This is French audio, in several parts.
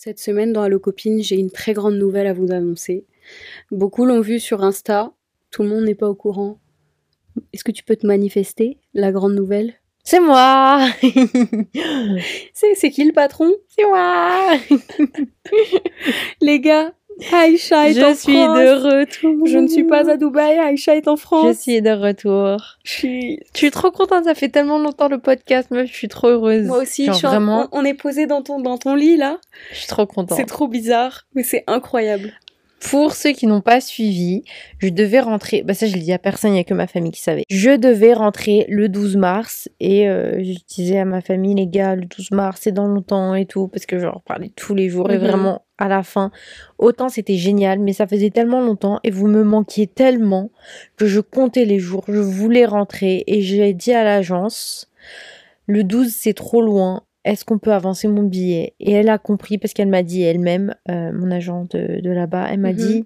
Cette semaine dans Allo Copine, j'ai une très grande nouvelle à vous annoncer. Beaucoup l'ont vu sur Insta, tout le monde n'est pas au courant. Est-ce que tu peux te manifester, la grande nouvelle? C'est moi! C'est c'est qui le patron? C'est moi! Les gars, Aïcha est Je en suis France. de retour Je ne suis pas à Dubaï, Aïcha est en Je France. suis de retour. Je suis- Je suis trop contente, ça fait tellement longtemps le podcast, meuf, je suis trop heureuse. Moi aussi, Genre, je suis en- vraiment, on, on est posé dans ton, dans ton lit là. je suis trop contente. C'est trop bizarre, mais c'est incroyable. Pour ceux qui n'ont pas suivi, je devais rentrer, bah ça je le dis à personne, il n'y a que ma famille qui savait. Je devais rentrer le 12 mars et euh, je disais à ma famille, les gars, le 12 mars c'est dans longtemps et tout, parce que je leur parlais tous les jours et Mhm. vraiment à la fin, autant c'était génial, mais ça faisait tellement longtemps et vous me manquiez tellement que je comptais les jours, je voulais rentrer et j'ai dit à l'agence, le 12 c'est trop loin, est-ce qu'on peut avancer mon billet? Et elle a compris parce qu'elle m'a dit elle-même, euh, mon agent de, de là-bas, elle m'a Mhm. dit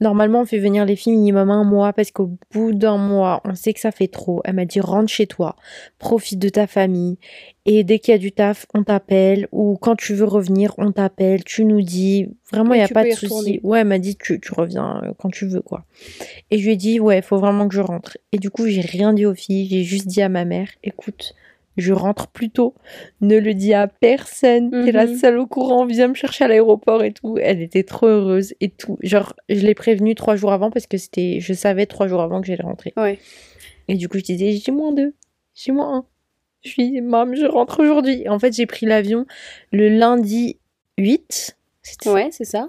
normalement on fait venir les filles minimum un mois parce qu'au bout d'un mois on sait que ça fait trop. Elle m'a dit rentre chez toi, profite de ta famille et dès qu'il y a du taf on t'appelle ou quand tu veux revenir on t'appelle, tu nous dis vraiment il Et y a pas de souci. Ouais elle m'a dit tu, tu reviens euh, quand tu veux quoi. Et je lui ai dit ouais faut vraiment que je rentre. Et du coup j'ai rien dit aux filles, j'ai juste dit à ma mère écoute je rentre plus tôt. Ne le dis à personne. T'es la Mhm. seule au courant. Viens me chercher à l'aéroport et tout. Elle était trop heureuse et tout. Genre, je l'ai prévenue trois jours avant parce que c'était, je savais trois jours avant que j'allais rentrer. Ouais. Et du coup, je disais, j'ai moins deux. J'ai moins un. Je suis, mam, je rentre aujourd'hui. En fait, j'ai pris l'avion le lundi 8. C'était ça Ouais, c'est ça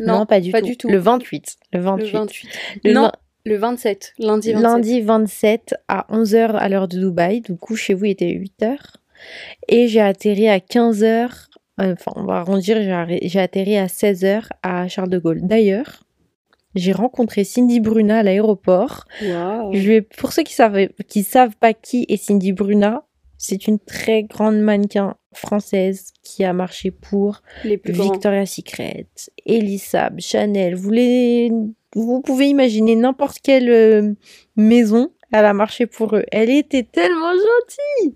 non, pas, du, pas tout. du tout. Le 28. Le 28. Le 28. Le non, le 27. Lundi 27. Lundi 27 à 11h à l'heure de Dubaï. Du coup, chez vous, il était 8h. Et j'ai atterri à 15h. Enfin, on va arrondir. j'ai atterri à 16h à Charles de Gaulle. D'ailleurs, j'ai rencontré Cindy Bruna à l'aéroport. Waouh. Je vais, pour ceux qui savent, qui savent pas qui est Cindy Bruna, c'est une très grande mannequin française qui a marché pour Les plus. Victoria's Secret, Elisab, Chanel. Vous, les... vous pouvez imaginer n'importe quelle euh, maison, elle a marché pour eux. Elle était tellement gentille,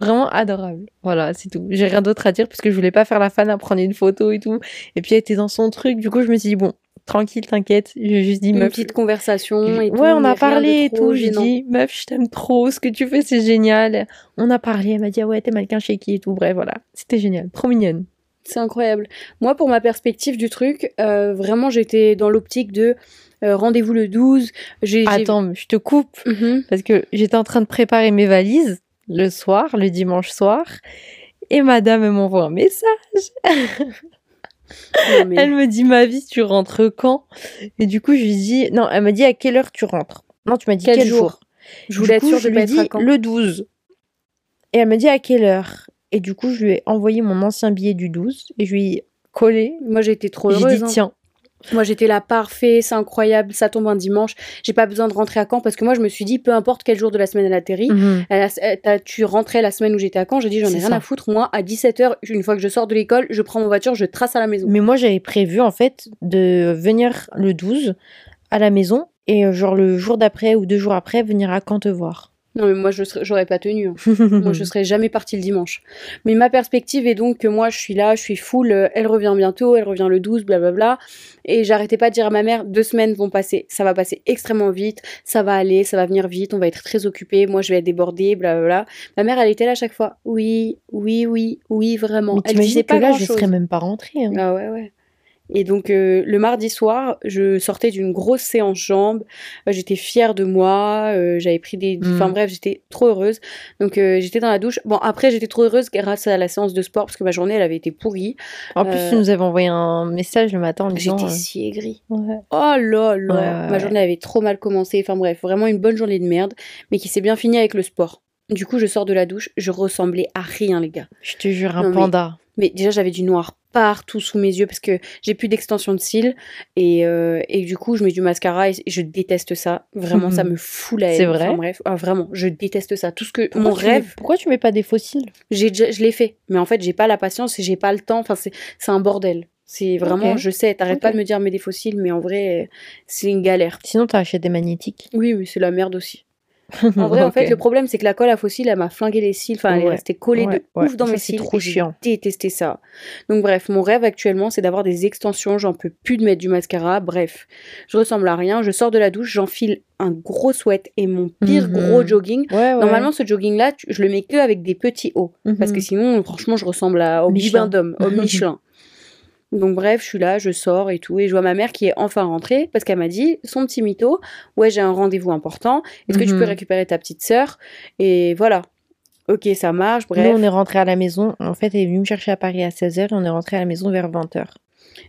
vraiment adorable. Voilà, c'est tout. J'ai rien d'autre à dire parce que je voulais pas faire la fan à prendre une photo et tout. Et puis elle était dans son truc. Du coup, je me suis dit bon, tranquille, t'inquiète. J'ai juste dit Une meuf. petite conversation et tout. Ouais, on a parlé et tout. J'ai dit, meuf, je t'aime trop. Ce que tu fais, c'est génial. On a parlé. Elle m'a dit, ah ouais, t'es mannequin chez qui et tout. Bref, voilà. C'était génial. Trop mignonne. C'est incroyable. Moi, pour ma perspective du truc, euh, vraiment, j'étais dans l'optique de euh, rendez-vous le 12. J'ai, j'ai- Attends, je te coupe. Mhm. parce que j'étais en train de préparer mes valises le soir, le dimanche soir, et madame elle m'envoie un message. Non, mais- Elle me dit ma vie, tu rentres quand? Et du coup je lui dis non, elle m'a dit à quelle heure tu rentres? Non, tu m'as dit Quel quel, jour jour, Je voulais être sûre je de lui dis quand. le 12. Et elle me dit à quelle heure? Et du coup je lui ai envoyé mon ancien billet du 12 et je lui ai collé. Moi, j'étais trop J'ai heureuse. dit hein. tiens. Moi, j'étais là, parfait, c'est incroyable, ça tombe un dimanche. J'ai pas besoin de rentrer à Caen parce que moi, je me suis dit, peu importe quel jour de la semaine elle atterrit, Mhm. elle a- elle- t'as- tu rentrais la semaine où j'étais à Caen, j'ai dit, j'en ai rien ça. à foutre. Moi, à 17h, une fois que je sors de l'école, je prends mon voiture, je trace à la maison. Mais moi, j'avais prévu, en fait, de venir le 12 à la maison et, euh, genre, le jour d'après ou deux jours après, venir à Caen te voir. Non, mais moi, je j'aurais pas tenu. hein. Moi, je serais jamais partie le dimanche. Mais ma perspective est donc que moi, je suis là, je suis full, euh, elle revient bientôt, elle revient le 12, blablabla. Et j'arrêtais pas de dire à ma mère, deux semaines vont passer, ça va passer extrêmement vite, ça va aller, ça va venir vite, on va être très occupés, moi, je vais être débordée, blablabla. Ma mère, elle était là à chaque fois, oui, oui, oui, oui, vraiment. Mais Elle disait que pas là, je serais même pas rentrée. hein. Ah ouais, ouais. Et donc, euh, le mardi soir, je sortais d'une grosse séance jambes. Euh, j'étais fière de moi. euh, j'avais pris des. Mm. Enfin bref, j'étais trop heureuse. Donc, euh, j'étais dans la douche. Bon, après, j'étais trop heureuse grâce à la séance de sport parce que ma journée, elle avait été pourrie. En plus, tu nous avais envoyé un message le matin en disant. J'étais si aigrie. ouais. Oh là là. Ouais, ouais, Ma journée avait trop mal commencé. Enfin bref, vraiment une bonne journée de merde, mais qui s'est bien finie avec le sport. Du coup, je sors de la douche. Je ressemblais à rien, les gars. Je te jure, un Non, panda. Mais déjà, j'avais du noir partout sous mes yeux parce que j'ai plus d'extension de cils et, euh, et du coup, je mets du mascara et je déteste ça. Vraiment, ça me fout la haine. C'est vrai Enfin, bref, ah, vraiment, je déteste ça. Tout ce que Pourquoi mon tu mets- rêve, pourquoi tu mets pas des fossiles j'ai déjà, je l'ai fait, mais en fait, j'ai pas la patience et j'ai pas le temps. Enfin, c'est c'est un bordel. C'est vraiment, je sais, t'arrêtes pas de me dire mais des fossiles, mais en vrai, c'est une galère. Sinon, t'as acheté des magnétiques? Oui, mais c'est la merde aussi. En vrai, en fait, le problème, c'est que la colle à fossiles, elle m'a flingué les cils. Enfin, elle est restée collée Ouais, de ouais. ouf dans Ça, mes c'est cils. trop et j'ai chiant. détesté ça. Donc, bref, mon rêve actuellement, c'est d'avoir des extensions. J'en peux plus de mettre du mascara. Bref, je ressemble à rien. Je sors de la douche, j'enfile un gros sweat et mon pire Mhm. gros jogging. Normalement, ce jogging-là, je le mets que avec des petits hauts. Parce que Mhm. sinon, franchement, je ressemble à, au Michelin. d'homme, au Michelin. Donc bref, je suis là, je sors et tout, et je vois ma mère qui est enfin rentrée parce qu'elle m'a dit, son petit mytho, ouais j'ai un rendez-vous important, est-ce que tu peux Mhm. récupérer ta petite sœur? Et voilà. Ok, ça marche, bref. Nous, on est rentré à la maison. En fait, elle est venue me chercher à Paris à 16h et on est rentré à la maison vers 20h.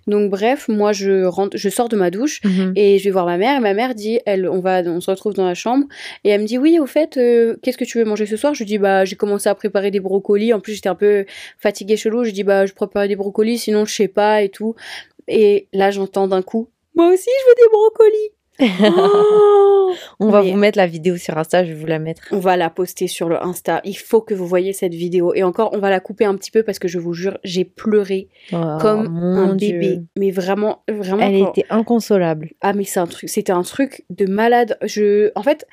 Donc bref, moi je rentre, je sors de ma douche et je vais voir ma mère et ma mère dit, elle, on va, on se retrouve dans la chambre et elle me dit oui au fait, euh, qu'est-ce que tu veux manger ce soir? Je lui dis bah j'ai commencé à préparer des brocolis. En plus j'étais un peu fatiguée chelou. Je dis bah je prépare des brocolis, sinon je sais pas et tout. Et là j'entends d'un coup, moi aussi je veux des brocolis. Oh on va Mais- vous mettre la vidéo sur Insta, je vais vous la mettre. On va la poster sur le Insta. Il faut que vous voyez cette vidéo. Et encore, on va la couper un petit peu parce que je vous jure, j'ai pleuré Oh, comme un Dieu. bébé. Mais vraiment, vraiment. Elle quand- était inconsolable. Ah, mais c'est un truc, c'était un truc de malade. Je, en fait,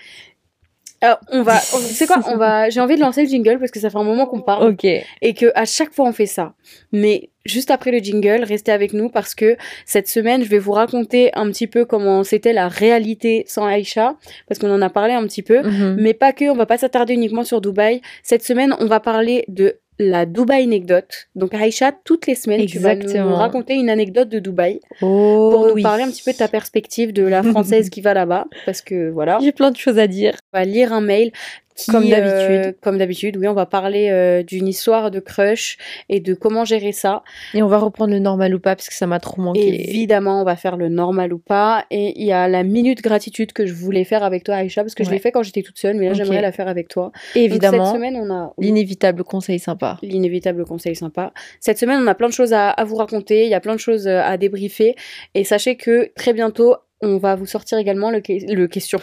alors, on va, sais quoi, on va, j'ai envie de lancer le jingle parce que ça fait un moment qu'on parle Ok. et que à chaque fois on fait ça. Mais juste après le jingle, restez avec nous parce que cette semaine, je vais vous raconter un petit peu comment c'était la réalité sans Aïcha parce qu'on en a parlé un petit peu. Mhm. Mais pas que, on va pas s'attarder uniquement sur Dubaï. Cette semaine, on va parler de la Dubaï anecdote. Donc Aïcha, toutes les semaines, tu vas nous Exactement. raconter une anecdote de Dubaï Oh, pour nous oui. parler un petit peu de ta perspective de la française qui va là-bas. Parce que voilà, J'ai plein de choses à dire. on va lire un mail. Qui, Comme euh, d'habitude. comme d'habitude, oui, on va parler euh, d'une histoire de crush et de comment gérer ça. Et on va reprendre le normal ou pas parce que ça m'a trop manqué. Évidemment, on va faire le normal ou pas. Et il y a la minute gratitude que je voulais faire avec toi, Aïcha, parce que je l'ai fait quand j'étais toute seule, mais là, j'aimerais la faire avec toi. Donc, Évidemment, cette semaine, on a l'inévitable conseil sympa. l'inévitable conseil sympa. Cette semaine, on a plein de choses à, à vous raconter, il y a plein de choses euh, à débriefer. Et sachez que très bientôt, on va vous sortir également le, que- le question,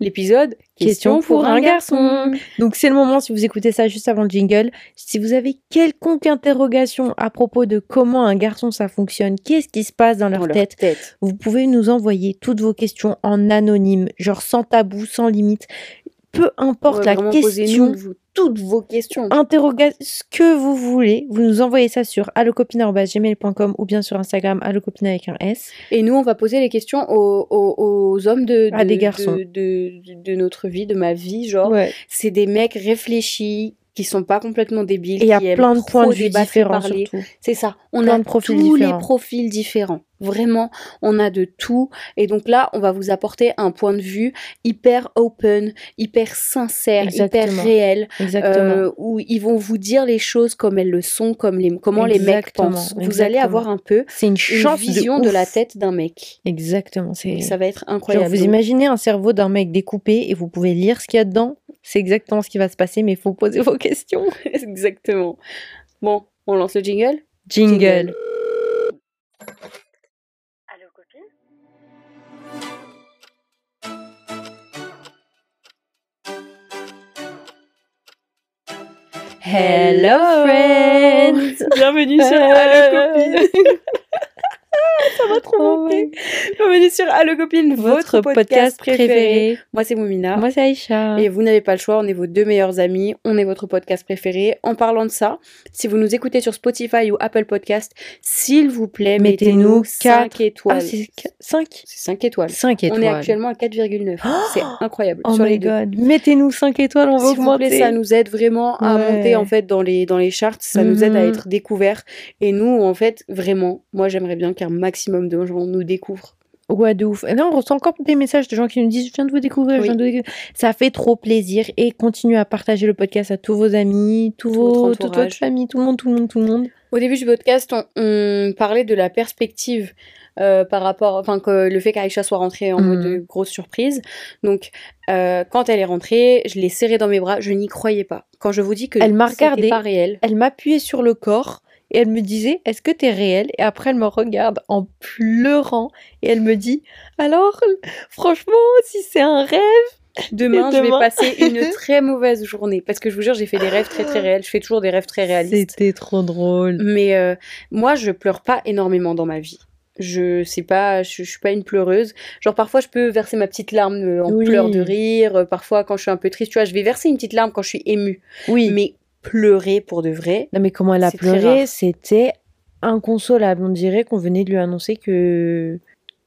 l'épisode Question pour un garçon. Donc c'est le moment, si vous écoutez ça juste avant le jingle, si vous avez quelconque interrogation à propos de comment un garçon ça fonctionne, qu'est-ce qui se passe dans leur Dans leur tête, vous pouvez nous envoyer toutes vos questions en anonyme, genre sans tabou, sans limite. Peu importe la question, vous- toutes vos questions. interrogation, ce que vous voulez, vous nous envoyez ça sur allocopine.gmail.com ou bien sur Instagram allocopine avec un S. Et nous, on va poser les questions aux, aux- aux hommes de, À de- des garçons. de, de- de notre vie, de ma vie, genre. Ouais. C'est des mecs réfléchis, qui sont pas complètement débiles. Et il y a plein de points de vue différents parler. surtout. C'est ça. On Plein a de profils tous différents. les profils différents. Vraiment, on a de tout. Et donc là, on va vous apporter un point de vue hyper open, hyper sincère, Exactement. hyper réel, Exactement. euh, où ils vont vous dire les choses comme elles le sont, comme les, comment les mecs pensent. Vous allez avoir un peu c'est une une chance vision de, de, la tête d'un mec. Exactement. C'est ça va être Genre, incroyable. vous Donc, imaginez un cerveau d'un mec découpé et vous pouvez lire ce qu'il y a dedans. C'est exactement ce qui va se passer, mais il faut poser vos questions. Exactement. Bon, on lance le jingle Jingle. Hello friends. Bienvenue sur Allo Copine. Ça m'a trop Oh manqué. Bienvenue sur Allo Copine, votre, podcast, préféré. Moi, c'est Moumina. Moi, c'est Aïcha. Et vous n'avez pas le choix, on est vos deux meilleurs amis, on est votre podcast préféré. En parlant de ça, si vous nous écoutez sur Spotify ou Apple Podcast, s'il vous plaît, Mettez-nous mettez-nous 5 quatre- étoiles. Ah, c'est 5 c'est 5 étoiles. 5 étoiles. On est actuellement à 4,9. c'est incroyable. Oh sur my les god. Mettez-nous 5 étoiles, on va S'il vous augmenter. plaît, ça nous aide vraiment à Ouais. monter en fait dans les dans les charts, ça nous aide à Mhm. être découverts et nous en fait vraiment, moi j'aimerais bien qu'un maximum de gens nous découvrent. Ouais, de ouf. Et là, on reçoit encore des messages de gens qui nous disent Je viens de vous découvrir, je viens de vous découvrir. Ça fait trop plaisir. Et continuez à partager le podcast à tous vos amis, tous Votre vos, toute votre famille, tout le monde, tout le monde, tout le monde. Au début du podcast, on, on parlait de la perspective euh, par rapport, enfin que le fait qu'Aïcha soit rentrée en Mhm. mode de grosse surprise. Donc euh, quand elle est rentrée, je l'ai serrée dans mes bras, je n'y croyais pas. Quand je vous dis que Elle m'a pas réel. Elle m'appuyait sur le corps et elle me disait Est-ce que t'es réel Et après, elle me regarde en pleurant et elle me dit Alors, franchement, si c'est un rêve. Demain, je vais passer une très mauvaise journée parce que je vous jure, j'ai fait des rêves très très réels. Je fais toujours des rêves très réalistes. C'était trop drôle. Mais euh, moi, je pleure pas énormément dans ma vie. Je sais pas, je, je suis pas une pleureuse. Genre parfois je peux verser ma petite larme euh, en Oui. pleurs de rire. Euh, Parfois quand je suis un peu triste, tu vois, je vais verser une petite larme quand je suis émue. Oui. Mais pleurer pour de vrai, Non, mais comment elle a pleuré, c'était inconsolable. On dirait qu'on venait de lui annoncer que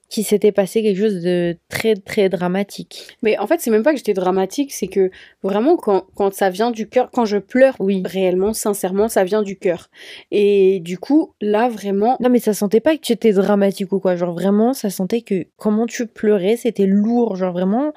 qu'il s'était passé quelque chose de très très dramatique. Mais en fait, c'est même pas que j'étais dramatique, c'est que vraiment, quand, quand ça vient du cœur, quand je pleure Oui. réellement, sincèrement, ça vient du cœur. Et du coup, là, vraiment, Non, mais ça sentait pas que tu étais dramatique ou quoi. Genre vraiment, ça sentait que comment tu pleurais, c'était lourd. Genre vraiment,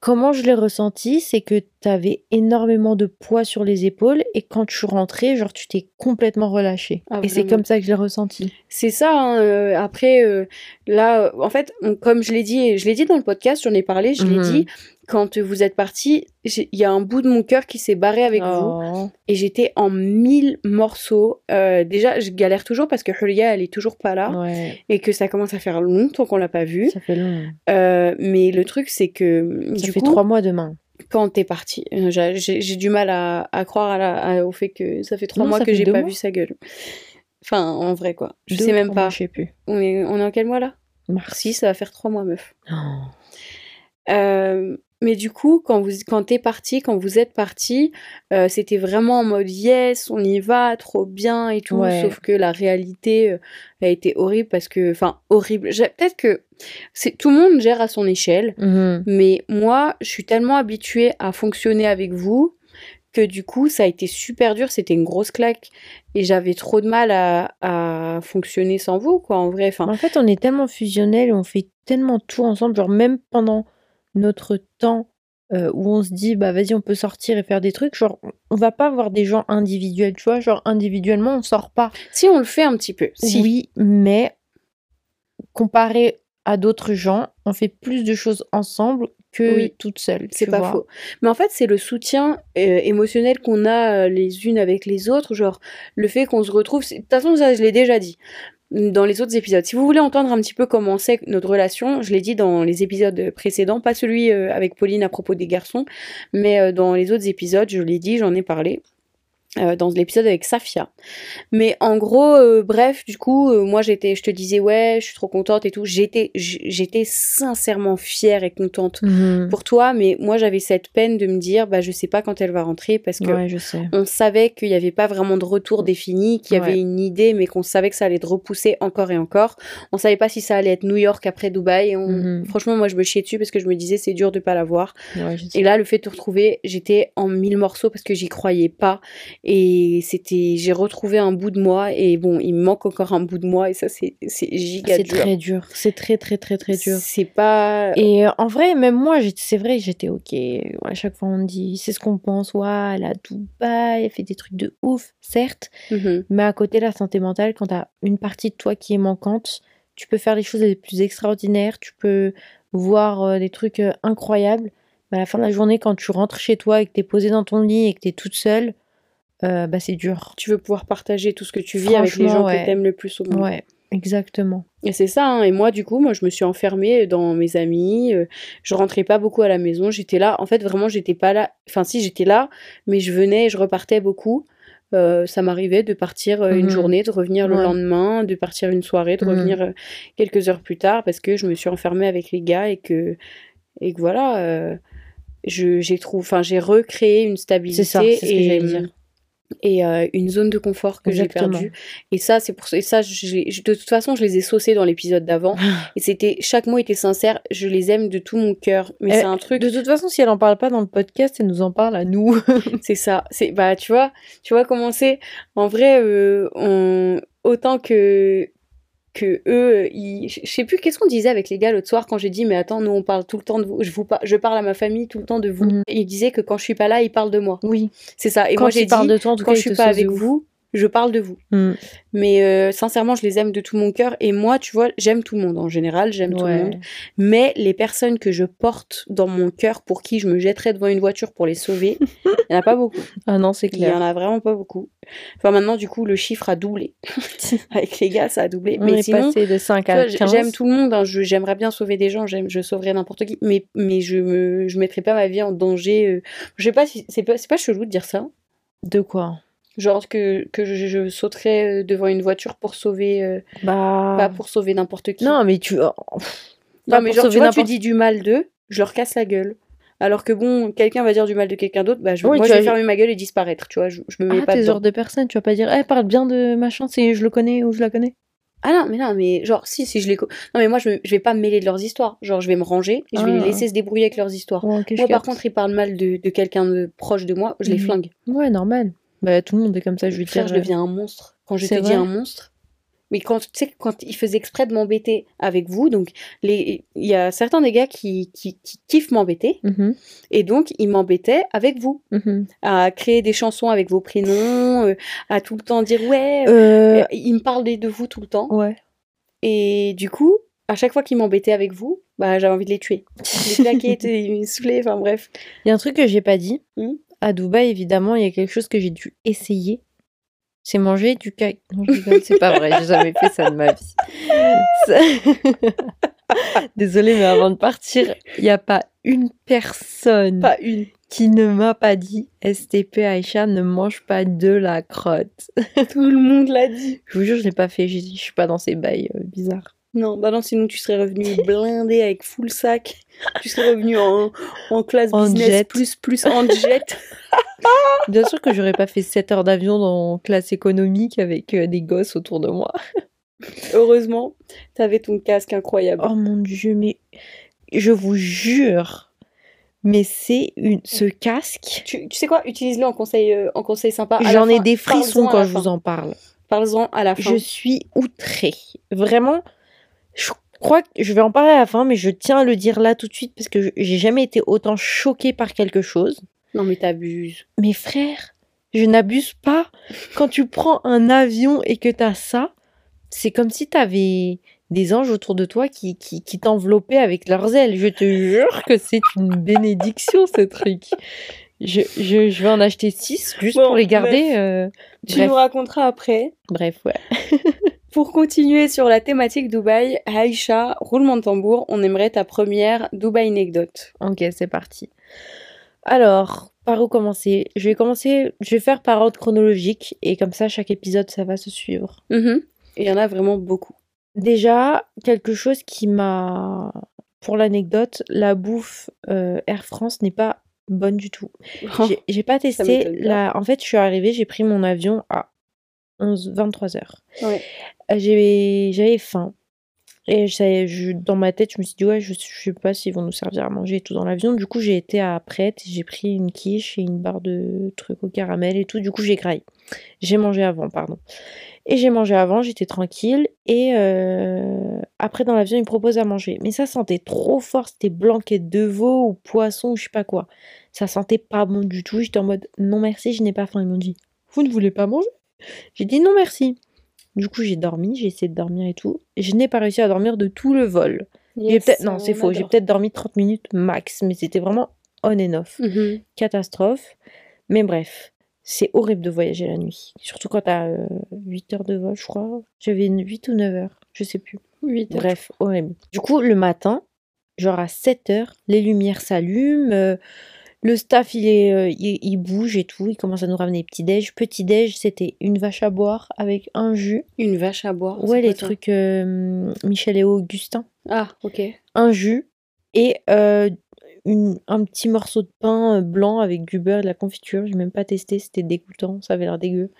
comment je l'ai ressenti, c'est que t'avais énormément de poids sur les épaules et quand tu rentrais, genre tu t'es complètement relâché. Ah, et c'est comme ça que je l'ai ressenti. c'est ça. hein, euh, après, euh, là, en fait, on- comme je l'ai dit, je l'ai dit dans le podcast, j'en ai parlé, je Mhm. l'ai dit, quand vous êtes parti, il y a un bout de mon cœur qui s'est barré avec vous. Oh. Et j'étais en mille morceaux. Euh, déjà, je galère toujours parce que Julia, elle est toujours pas là. Ouais, Et que ça commence à faire longtemps qu'on l'a pas vue. ça fait long. Euh, mais le truc, c'est que Ça du fait coup, trois mois demain. quand t'es parti, euh, j'ai du mal à, à croire à la- à- au fait que ça fait trois Non, mois que j'ai pas mois. vu sa gueule. Enfin, en vrai, quoi. Je Deux sais même pas. mois, je sais plus. On est, on est en quel mois là? Mars. Si, ça va faire trois mois, meuf. Oh. Euh, mais du coup, quand, vous, quand t'es parti, quand vous êtes parti, euh, c'était vraiment en mode yes, on y va, trop bien et tout. Ouais. Sauf que la réalité euh, a été horrible parce que, enfin, horrible. Peut-être que c'est tout le monde gère à son échelle, Mhm. mais moi, je suis tellement habituée à fonctionner avec vous que du coup, ça a été super dur. C'était une grosse claque et j'avais trop de mal à, à fonctionner sans vous, quoi. En vrai, enfin, En fait, on est tellement fusionnels on fait tellement tout ensemble, genre même pendant notre temps euh, où on se dit bah vas-y on peut sortir et faire des trucs, genre on- va pas voir des gens individuels, tu vois, genre individuellement on sort pas. si on le fait un petit peu, si. Oui, mais comparé à d'autres gens, on fait plus de choses ensemble que Oui. toute seule. C'est pas vois. faux. Mais en fait, c'est le soutien euh, émotionnel qu'on a euh, les unes avec les autres, genre le fait qu'on se retrouve. De toute façon, ça, je l'ai déjà dit dans les autres épisodes. Si vous voulez entendre un petit peu comment c'est notre relation, je l'ai dit dans les épisodes précédents, pas celui euh, avec Pauline à propos des garçons, mais euh, dans les autres épisodes, je l'ai dit, j'en ai parlé. Euh, dans l'épisode avec Safia. Mais en gros, euh, bref, du coup, euh, moi j'étais, je te disais ouais, je suis trop contente et tout. J'étais, j'étais sincèrement fière et contente Mhm. pour toi, mais moi j'avais cette peine de me dire, bah je sais pas quand elle va rentrer parce que Ouais, je sais. on savait qu'il n'y avait pas vraiment de retour défini, qu'il y avait Ouais. une idée, mais qu'on savait que ça allait être repoussé encore et encore. On savait pas si ça allait être New York après Dubaï. et on- Mhm. Franchement, moi je me chiais dessus parce que je me disais c'est dur de pas la voir. Ouais. Et là, le fait de te retrouver, j'étais en mille morceaux parce que j'y croyais pas. Et c'était, j'ai retrouvé un bout de moi. Et bon, il me manque encore un bout de moi. Et ça, c'est, c'est giga C'est très dur. C'est très très très très dur. C'est pas. Et euh, en vrai, même moi, c'est vrai, j'étais ok. À chaque fois, on me dit, c'est ce qu'on pense. Ouais, elle a Dubaï, elle fait des trucs de ouf, certes. Mhm. Mais à côté, la santé mentale, quand t'as une partie de toi qui est manquante, tu peux faire les choses les plus extraordinaires. Tu peux voir euh, des trucs euh, incroyables. Mais à la fin de la journée, quand tu rentres chez toi et que t'es posée dans ton lit et que t'es toute seule, euh, bah c'est dur. Tu veux pouvoir partager tout ce que tu vis avec les gens ouais. que t'aimes le plus au monde. Ouais, exactement. Et c'est ça, hein. et moi du coup, moi je me suis enfermée dans mes amis, euh, je rentrais pas beaucoup à la maison, j'étais là, en fait vraiment j'étais pas là, enfin si j'étais là, mais je venais, et je repartais beaucoup, Euh, ça m'arrivait de partir euh, une Mhm. journée, de revenir le Ouais. lendemain, de partir une soirée, de Mhm. revenir quelques heures plus tard, parce que je me suis enfermée avec les gars et que, et que voilà, j'ai trouvé, enfin j'ai recréé une stabilité C'est ça, c'est ce que et, j'allais dire. Et euh, une zone de confort que j'ai perdue. Et ça, c'est pour ça. Et ça, je l'ai- je- de toute façon, je les ai saucés dans l'épisode d'avant. et c'était chaque mot était sincère. Je les aime de tout mon cœur. Mais Eh, c'est un truc. De toute façon, si elle en parle pas dans le podcast, elle nous en parle à nous. C'est ça. C'est bah tu vois, tu vois comment c'est. En vrai, euh, on autant que que eux, ils... je sais plus qu'est-ce qu'on disait avec les gars l'autre soir quand j'ai dit mais attends, nous on parle tout le temps de vous. Je vous par- je parle à ma famille tout le temps de vous. Et ils disaient que quand je suis pas là, ils parlent de moi. Oui. C'est ça. Et quand moi j'ai dit de toi, en tout quand cas, je suis pas avec vous, je parle de vous. Mm. Mais euh, sincèrement, je les aime de tout mon cœur. Et moi, tu vois, j'aime tout le monde en général, j'aime tout le monde. Mais les personnes que je porte dans mon cœur, pour qui je me jetterais devant une voiture pour les sauver, il n'y en a pas beaucoup. Ah non, c'est Il y clair. en a vraiment pas beaucoup. Enfin, maintenant, du coup, le chiffre a doublé. Avec les gars, ça a doublé. On mais est sinon, passé de 5 tu à vois, 15. j'aime tout le monde. hein. J'aimerais bien sauver des gens. Je sauverais n'importe qui. Mais, mais je me, je mettrais pas ma vie en danger. euh. Je sais pas si c'est pas, c'est pas chelou de dire ça. De quoi? Genre que, que je, je sauterais euh, devant une voiture pour sauver. euh, Bah. Pas pour sauver n'importe qui. Non, mais tu. oh, Non, pas mais genre, tu vois, tu dis du mal d'eux, je leur casse la gueule. Alors que bon, quelqu'un va dire du mal de quelqu'un d'autre, bah je, Oui, moi je vais as- fermer ma gueule et disparaître, tu vois, je, je me mets Ah, pas dedans. genre de personne, tu vas pas dire, eh, parle bien de machin, c'est je le connais ou je la connais. Ah non, mais non, mais genre, si, si je les... Non, mais moi, je, me- je vais pas me mêler de leurs histoires. Genre, je vais me ranger et je vais Ah. les laisser se débrouiller avec leurs histoires. Ouais, Moi, par capte. contre, ils parlent mal de, de quelqu'un de proche de moi, je les Mhm. flingue. Ouais, normal. Bah, tout le monde est comme ça, je Frère, dire. je deviens un monstre. Quand je te dis un monstre, mais quand tu sais, quand ils faisaient exprès de m'embêter avec vous, donc les... il y a certains des gars qui, qui, qui kiffent m'embêter, euh, mhm, et donc ils m'embêtaient avec vous. mhm. à créer des chansons avec vos prénoms, euh, à tout le temps dire ouais. Euh, Euh, Il me parle de vous tout le temps. ouais. Et du coup, à chaque fois qu'ils m'embêtaient avec vous, bah j'avais envie de les tuer. Les plaquer, ils me saoulaient, enfin bref. Il y a un truc que j'ai pas dit. Hmm. À Dubaï, évidemment, il y a quelque chose que j'ai dû essayer. C'est manger du caca. Non, je c'est pas vrai, j'ai jamais fait ça de ma vie. Ça- Désolée, mais avant de partir, il n'y a pas une personne Pas une. qui ne m'a pas dit STP Aïcha ne mange pas de la crotte. Tout le monde l'a dit. Je vous jure, je l'ai pas fait. Dit, je suis pas dans ces bails euh, bizarres. Non, bah non, sinon tu serais revenu blindé avec full sac. Tu serais revenu en, en classe En business jet. plus plus en jet. Bien sûr que j'aurais pas fait 7 heures d'avion dans classe économique avec euh, des gosses autour de moi. Heureusement, t'avais ton casque incroyable. Oh mon dieu, mais je vous jure, mais c'est une ce casque. Tu, tu sais quoi? Utilise-le en conseil, euh, en conseil sympa. J'en ai fin. des frissons quand je vous en parle. Parle-en à la fin. Je suis outrée. Vraiment, crois que je vais en parler à la fin, mais je tiens à le dire là tout de suite parce que j'ai jamais été autant choquée par quelque chose. Non, mais t'abuses. Mais frère, je n'abuse pas. Quand tu prends un avion et que t'as ça, c'est comme si t'avais des anges autour de toi qui, qui, qui t'enveloppaient avec leurs ailes. Je te jure que c'est une bénédiction, ce truc. Je, je, je vais en acheter six juste Bon, pour les garder. euh, Tu Bref, nous raconteras après. bref, ouais. Pour continuer sur la thématique Dubaï, Aïcha, roulement de tambour, on aimerait ta première Dubaï anecdote. Ok, c'est parti. Alors, par où commencer? Je vais commencer, je vais faire par ordre chronologique et comme ça, chaque épisode, ça va se suivre. Mhm. Et il y en a vraiment beaucoup. Déjà, quelque chose qui m'a... Pour l'anecdote, la bouffe euh, Air France n'est pas bonne du tout. J'ai- pas testé la... En fait, je suis arrivée, j'ai pris mon avion à 11, 23 heures. Ouais. Euh, J'avais faim. Et je- dans ma tête, je me suis dit, ouais, je, je sais pas s'ils vont nous servir à manger et tout dans l'avion. Du coup, j'ai été à Prête, j'ai pris une quiche et une barre de trucs au caramel et tout. Du coup, j'ai graillé. J'ai mangé avant, pardon. Et j'ai mangé avant, j'étais tranquille. Et euh, après, dans l'avion, ils me proposent à manger. Mais ça sentait trop fort. C'était blanquette de veau ou poisson ou je sais pas quoi. Ça sentait pas bon du tout. J'étais en mode, non merci, je n'ai pas faim. Ils m'ont dit, vous ne voulez pas manger? J'ai dit non merci. Du coup, j'ai dormi, j'ai essayé de dormir et tout. Et je n'ai pas réussi à dormir de tout le vol. Yes, peut-être non, on c'est faux. J'ai peut-être dormi 30 minutes max, mais c'était vraiment on and off. Mhm. Catastrophe. Mais bref, c'est horrible de voyager la nuit. Surtout quand t'as euh, 8 heures de vol, je crois. J'avais une 8 ou 9 heures, je sais plus. Huit heures. Bref, horrible. Du coup, le matin, genre à 7 heures, les lumières s'allument. euh, le staff, il, est, euh, il, il bouge et tout. Il commence à nous ramener petit déj. Petit déj, c'était une vache à boire avec un jus. Une vache à boire. Ouais, les trucs euh, Michel et Augustin. Ah, ok. Un jus et euh, une- un petit morceau de pain blanc avec du beurre et de la confiture. J'ai même pas testé, c'était dégoûtant, ça avait l'air dégueu.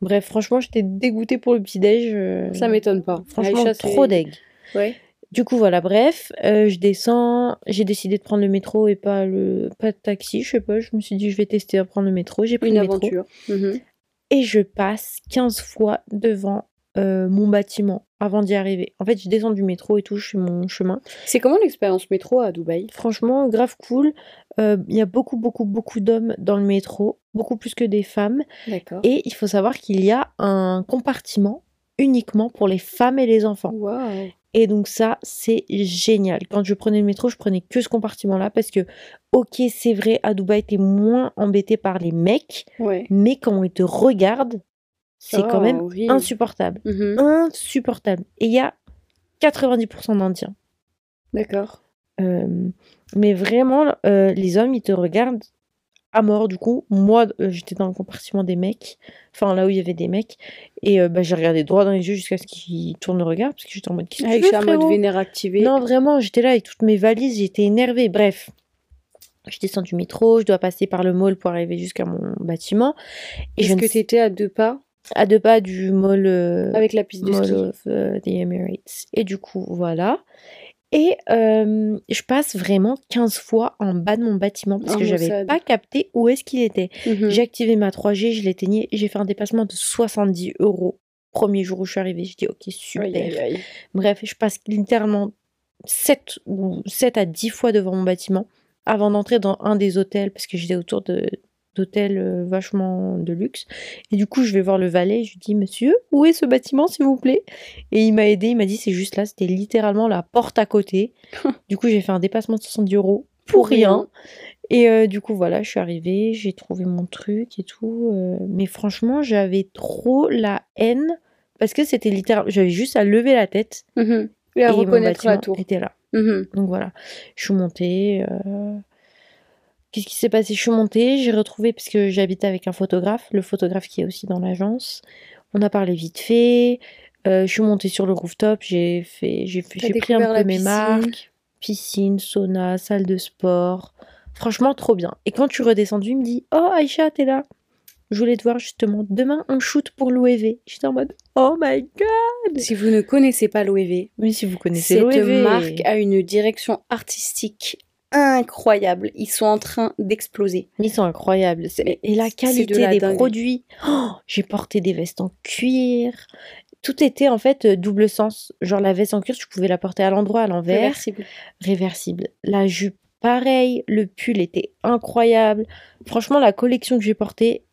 Bref, franchement, j'étais dégoûtée pour le petit-déj. Ça m'étonne pas. Franchement, Aïcha, trop deg. Ouais. Du coup, voilà, bref, euh, je descends. J'ai décidé de prendre le métro et pas le pas de taxi, je sais pas. Je me suis dit, je vais tester à prendre le métro. J'ai pris Une le métro aventure. Mhm. et je passe 15 fois devant euh, mon bâtiment avant d'y arriver. En fait, je descends du métro et tout, je fais mon chemin. C'est comment l'expérience métro à Dubaï? Franchement, grave cool. Euh, Il y a beaucoup, beaucoup, beaucoup d'hommes dans le métro, beaucoup plus que des femmes. D'accord. Et il faut savoir qu'il y a un compartiment uniquement pour les femmes et les enfants. Waouh. Et donc ça, c'est génial. Quand je prenais le métro, je prenais que ce compartiment-là parce que, ok, c'est vrai, à Dubaï, t'es moins embêté par les mecs, Ouais. mais quand ils te regardent, c'est quand Oh, même insupportable. Mhm. Insupportable. Et il y a 90% d'Indiens. D'accord. Euh, mais vraiment, euh, les hommes, ils te regardent à mort du coup. Moi, euh, j'étais dans le compartiment des mecs, enfin là où il y avait des mecs, et euh, bah, j'ai regardé droit dans les yeux jusqu'à ce qu'ils tournent le regard, parce que j'étais en mode qu'est-ce que Avec tu veux, mode vénère activé. Non, vraiment, j'étais là avec toutes mes valises, j'étais énervée. Bref, je descends du métro, je dois passer par le mall pour arriver jusqu'à mon bâtiment. Est-ce ne que sais- t'étais à deux pas? À deux pas du mall, euh, avec la piste de Mall ski of the Emirates. Et du coup, voilà. Et euh, je passe vraiment 15 fois en bas de mon bâtiment parce En que j'avais pas capté où est-ce qu'il était. Mhm. J'ai activé ma 3G, je l'éteignais, j'ai fait un dépassement de 70 euros. Premier jour où je suis arrivée, j'ai dit ok, super. Aïe, aïe, aïe. Bref, je passe littéralement 7 ou 7 à 10 fois devant mon bâtiment avant d'entrer dans un des hôtels parce que j'étais autour de d'hôtels euh, vachement de luxe. Et du coup, je vais voir le valet, je lui dis "Monsieur, où est ce bâtiment s'il vous plaît? Et il m'a aidé, il m'a dit c'est juste là, c'était littéralement la porte à côté. du coup, j'ai fait un dépassement de 70 euros pour rien. Et euh, du coup, voilà, je suis arrivée, j'ai trouvé mon truc et tout. euh, mais franchement, j'avais trop la haine parce que c'était littéralement. J'avais juste à lever la tête Mhm. Et à et mon reconnaître la tour. était là. Mhm. Donc voilà, je suis montée. euh, Qu'est-ce qui s'est passé? Je suis montée, j'ai retrouvé, parce que j'habitais avec un photographe, le photographe qui est aussi dans l'agence. On a parlé vite fait. euh, je suis montée sur le rooftop, j'ai fait, j'ai pris un peu mes piscine? marques. Piscine, sauna, salle de sport. Franchement, trop bien. Et quand je suis redescendue, il me dit Oh, Aïcha, t'es là Je voulais te voir justement. Demain, on shoot pour l'OEV. J'étais en mode Oh my god Si vous ne connaissez pas l'OEV, Mais si vous connaissez cette l'OEV. marque a une direction artistique incroyable. Ils sont en train d'exploser. Ils sont incroyables. Et la de qualité la des produits. Oh, j'ai porté des vestes en cuir. Tout était en fait euh, double sens. Genre la veste en cuir, tu pouvais la porter à l'endroit, à l'envers. Réversible. Réversible. La jupe, pareil. Le pull était incroyable. Franchement, la collection que j'ai portée,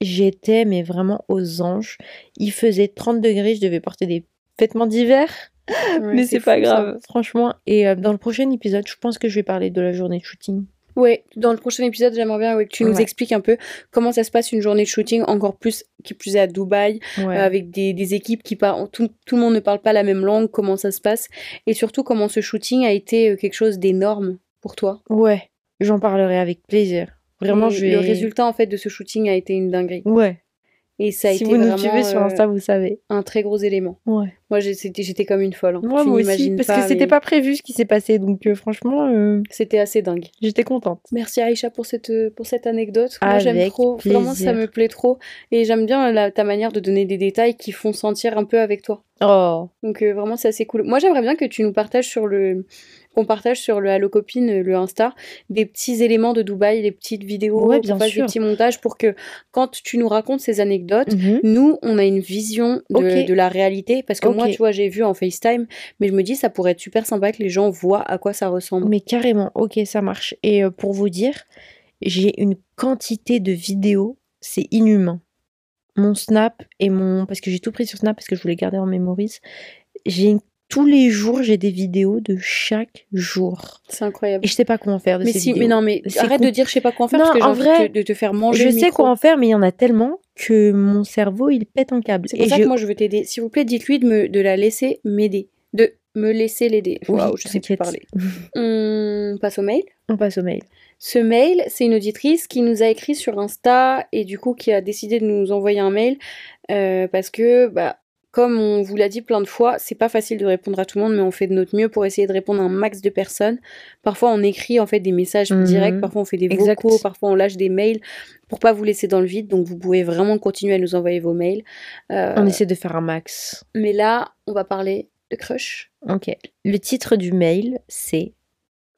j'étais mais vraiment aux anges. Il faisait 30 degrés, je devais porter des vêtements d'hiver. Ouais, mais c'est pas ça. grave, franchement. Et euh, dans le prochain épisode, je pense que je vais parler de la journée de shooting. Ouais, dans le prochain épisode, j'aimerais bien ouais, que tu nous Ouais. expliques un peu comment ça se passe une journée de shooting, encore plus qui plus est à Dubaï, euh, avec des, des équipes qui parlent, tout, tout le monde ne parle pas la même langue, comment ça se passe, et surtout comment ce shooting a été euh, quelque chose d'énorme pour toi. Ouais, j'en parlerai avec plaisir. Vraiment, Et je vais... Le résultat en fait de ce shooting a été une dinguerie. Ouais. Et ça a si été vous nous suivez sur euh, Insta, vous savez. un très gros élément. Ouais. Moi c'était- j'étais comme une folle. hein. Moi, aussi, parce pas, que c'était mais pas prévu ce qui s'est passé. Donc, euh, franchement, euh, C'était assez dingue. j'étais contente. Merci Aïcha pour cette, euh, pour cette anecdote. Moi j'aime trop, vraiment ça me plaît trop. Et j'aime bien la, ta manière de donner des détails qui font sentir un peu avec toi. Oh, Donc euh, vraiment c'est assez cool. Moi j'aimerais bien que tu nous partages sur le qu'on partage sur le Allo Copine, le Insta, des petits éléments de Dubaï, des petites vidéos, Ouais, bien sûr. des petits montages pour que quand tu nous racontes ces anecdotes, Mhm. nous on a une vision de, la réalité parce que moi tu vois j'ai vu en FaceTime, mais je me dis ça pourrait être super sympa que les gens voient à quoi ça ressemble. mais carrément, ok, ça marche. Et euh, pour vous dire, j'ai une quantité de vidéos, c'est inhumain. Mon Snap et mon... Parce que j'ai tout pris sur Snap parce que je voulais garder en mémorise. J'ai une- Tous les jours, j'ai des vidéos de chaque jour. C'est incroyable. Et je sais pas comment faire de Mais ces si, mais non, mais arrête de dire je sais pas quoi en faire Non, parce que j'ai en vrai, de, te- faire manger Je sais micro. quoi en faire, mais il y en a tellement que mon cerveau, il pète un câble. C'est pour Et ça je- que moi je veux t'aider. S'il vous plaît, dites-lui de, me, de la laisser m'aider. De me laisser l'aider. Oui, Waouh, je sais plus parler. On passe au mail? On passe au mail. Ce mail, c'est une auditrice qui nous a écrit sur Insta et du coup qui a décidé de nous envoyer un mail euh, parce que, bah, comme on vous l'a dit plein de fois, c'est pas facile de répondre à tout le monde, mais on fait de notre mieux pour essayer de répondre à un max de personnes. Parfois, on écrit en fait des messages Mhm. directs, parfois on fait des Exact. vocaux, parfois on lâche des mails pour pas vous laisser dans le vide. Donc vous pouvez vraiment continuer à nous envoyer vos mails. Euh, On essaie de faire un max. Mais là, on va parler de crush. Ok. Le titre du mail, c'est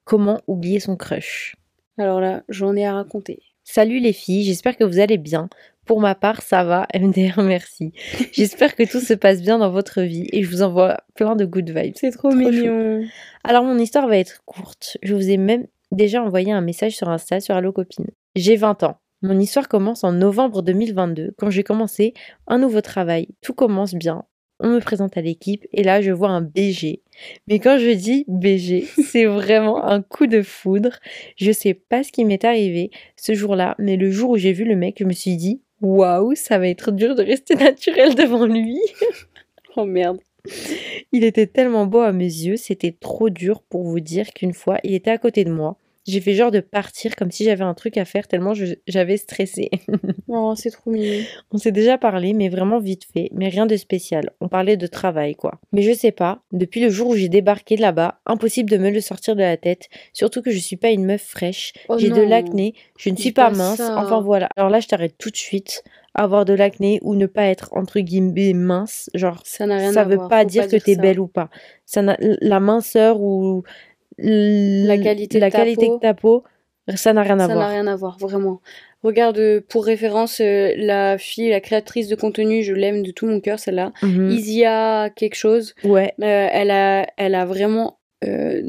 Comment oublier son crush? Alors là, j'en ai à raconter. Salut les filles, j'espère que vous allez bien. Pour ma part, ça va, MDR, merci. J'espère que tout se passe bien dans votre vie et je vous envoie plein de good vibes. C'est trop, Trop mignon. Alors mon histoire va être courte. Je vous ai même déjà envoyé un message sur Insta sur Allo Copine. J'ai 20 ans. Mon histoire commence en novembre 2022 quand j'ai commencé un nouveau travail. Tout commence bien. On me présente à l'équipe et là je vois un BG. Mais quand je dis BG, c'est vraiment un coup de foudre. Je sais pas ce qui m'est arrivé ce jour-là, mais le jour où j'ai vu le mec, je me suis dit waouh, ça va être dur de rester naturel devant lui. Oh merde. Il était tellement beau à mes yeux, c'était trop dur pour vous dire qu'une fois, il était à côté de moi. J'ai fait genre de partir comme si j'avais un truc à faire tellement j'avais stressé. oh, c'est trop mignon. On s'est déjà parlé, mais vraiment vite fait, mais rien de spécial. On parlait de travail, quoi. Mais je sais pas, depuis le jour où j'ai débarqué là-bas, impossible de me le sortir de la tête, surtout que je suis pas une meuf fraîche, Oh j'ai de l'acné, je ne suis pas pas mince, ça. enfin voilà. Alors là, je t'arrête tout de suite. Avoir de l'acné ou ne pas être entre guillemets mince, genre Ça n'a rien ça veut voir. pas dire que t'es belle ou pas. Ça n'a- la minceur ou La la qualité de la ta qualité peau. de ta peau, ça n'a rien à Ça n'a voir. rien à voir, vraiment. Regarde, euh, pour référence, euh, la fille, la créatrice de contenu, je l'aime de tout mon cœur, celle-là. Mhm. Isia quelque chose. Ouais, Euh, elle a, elle a vraiment euh,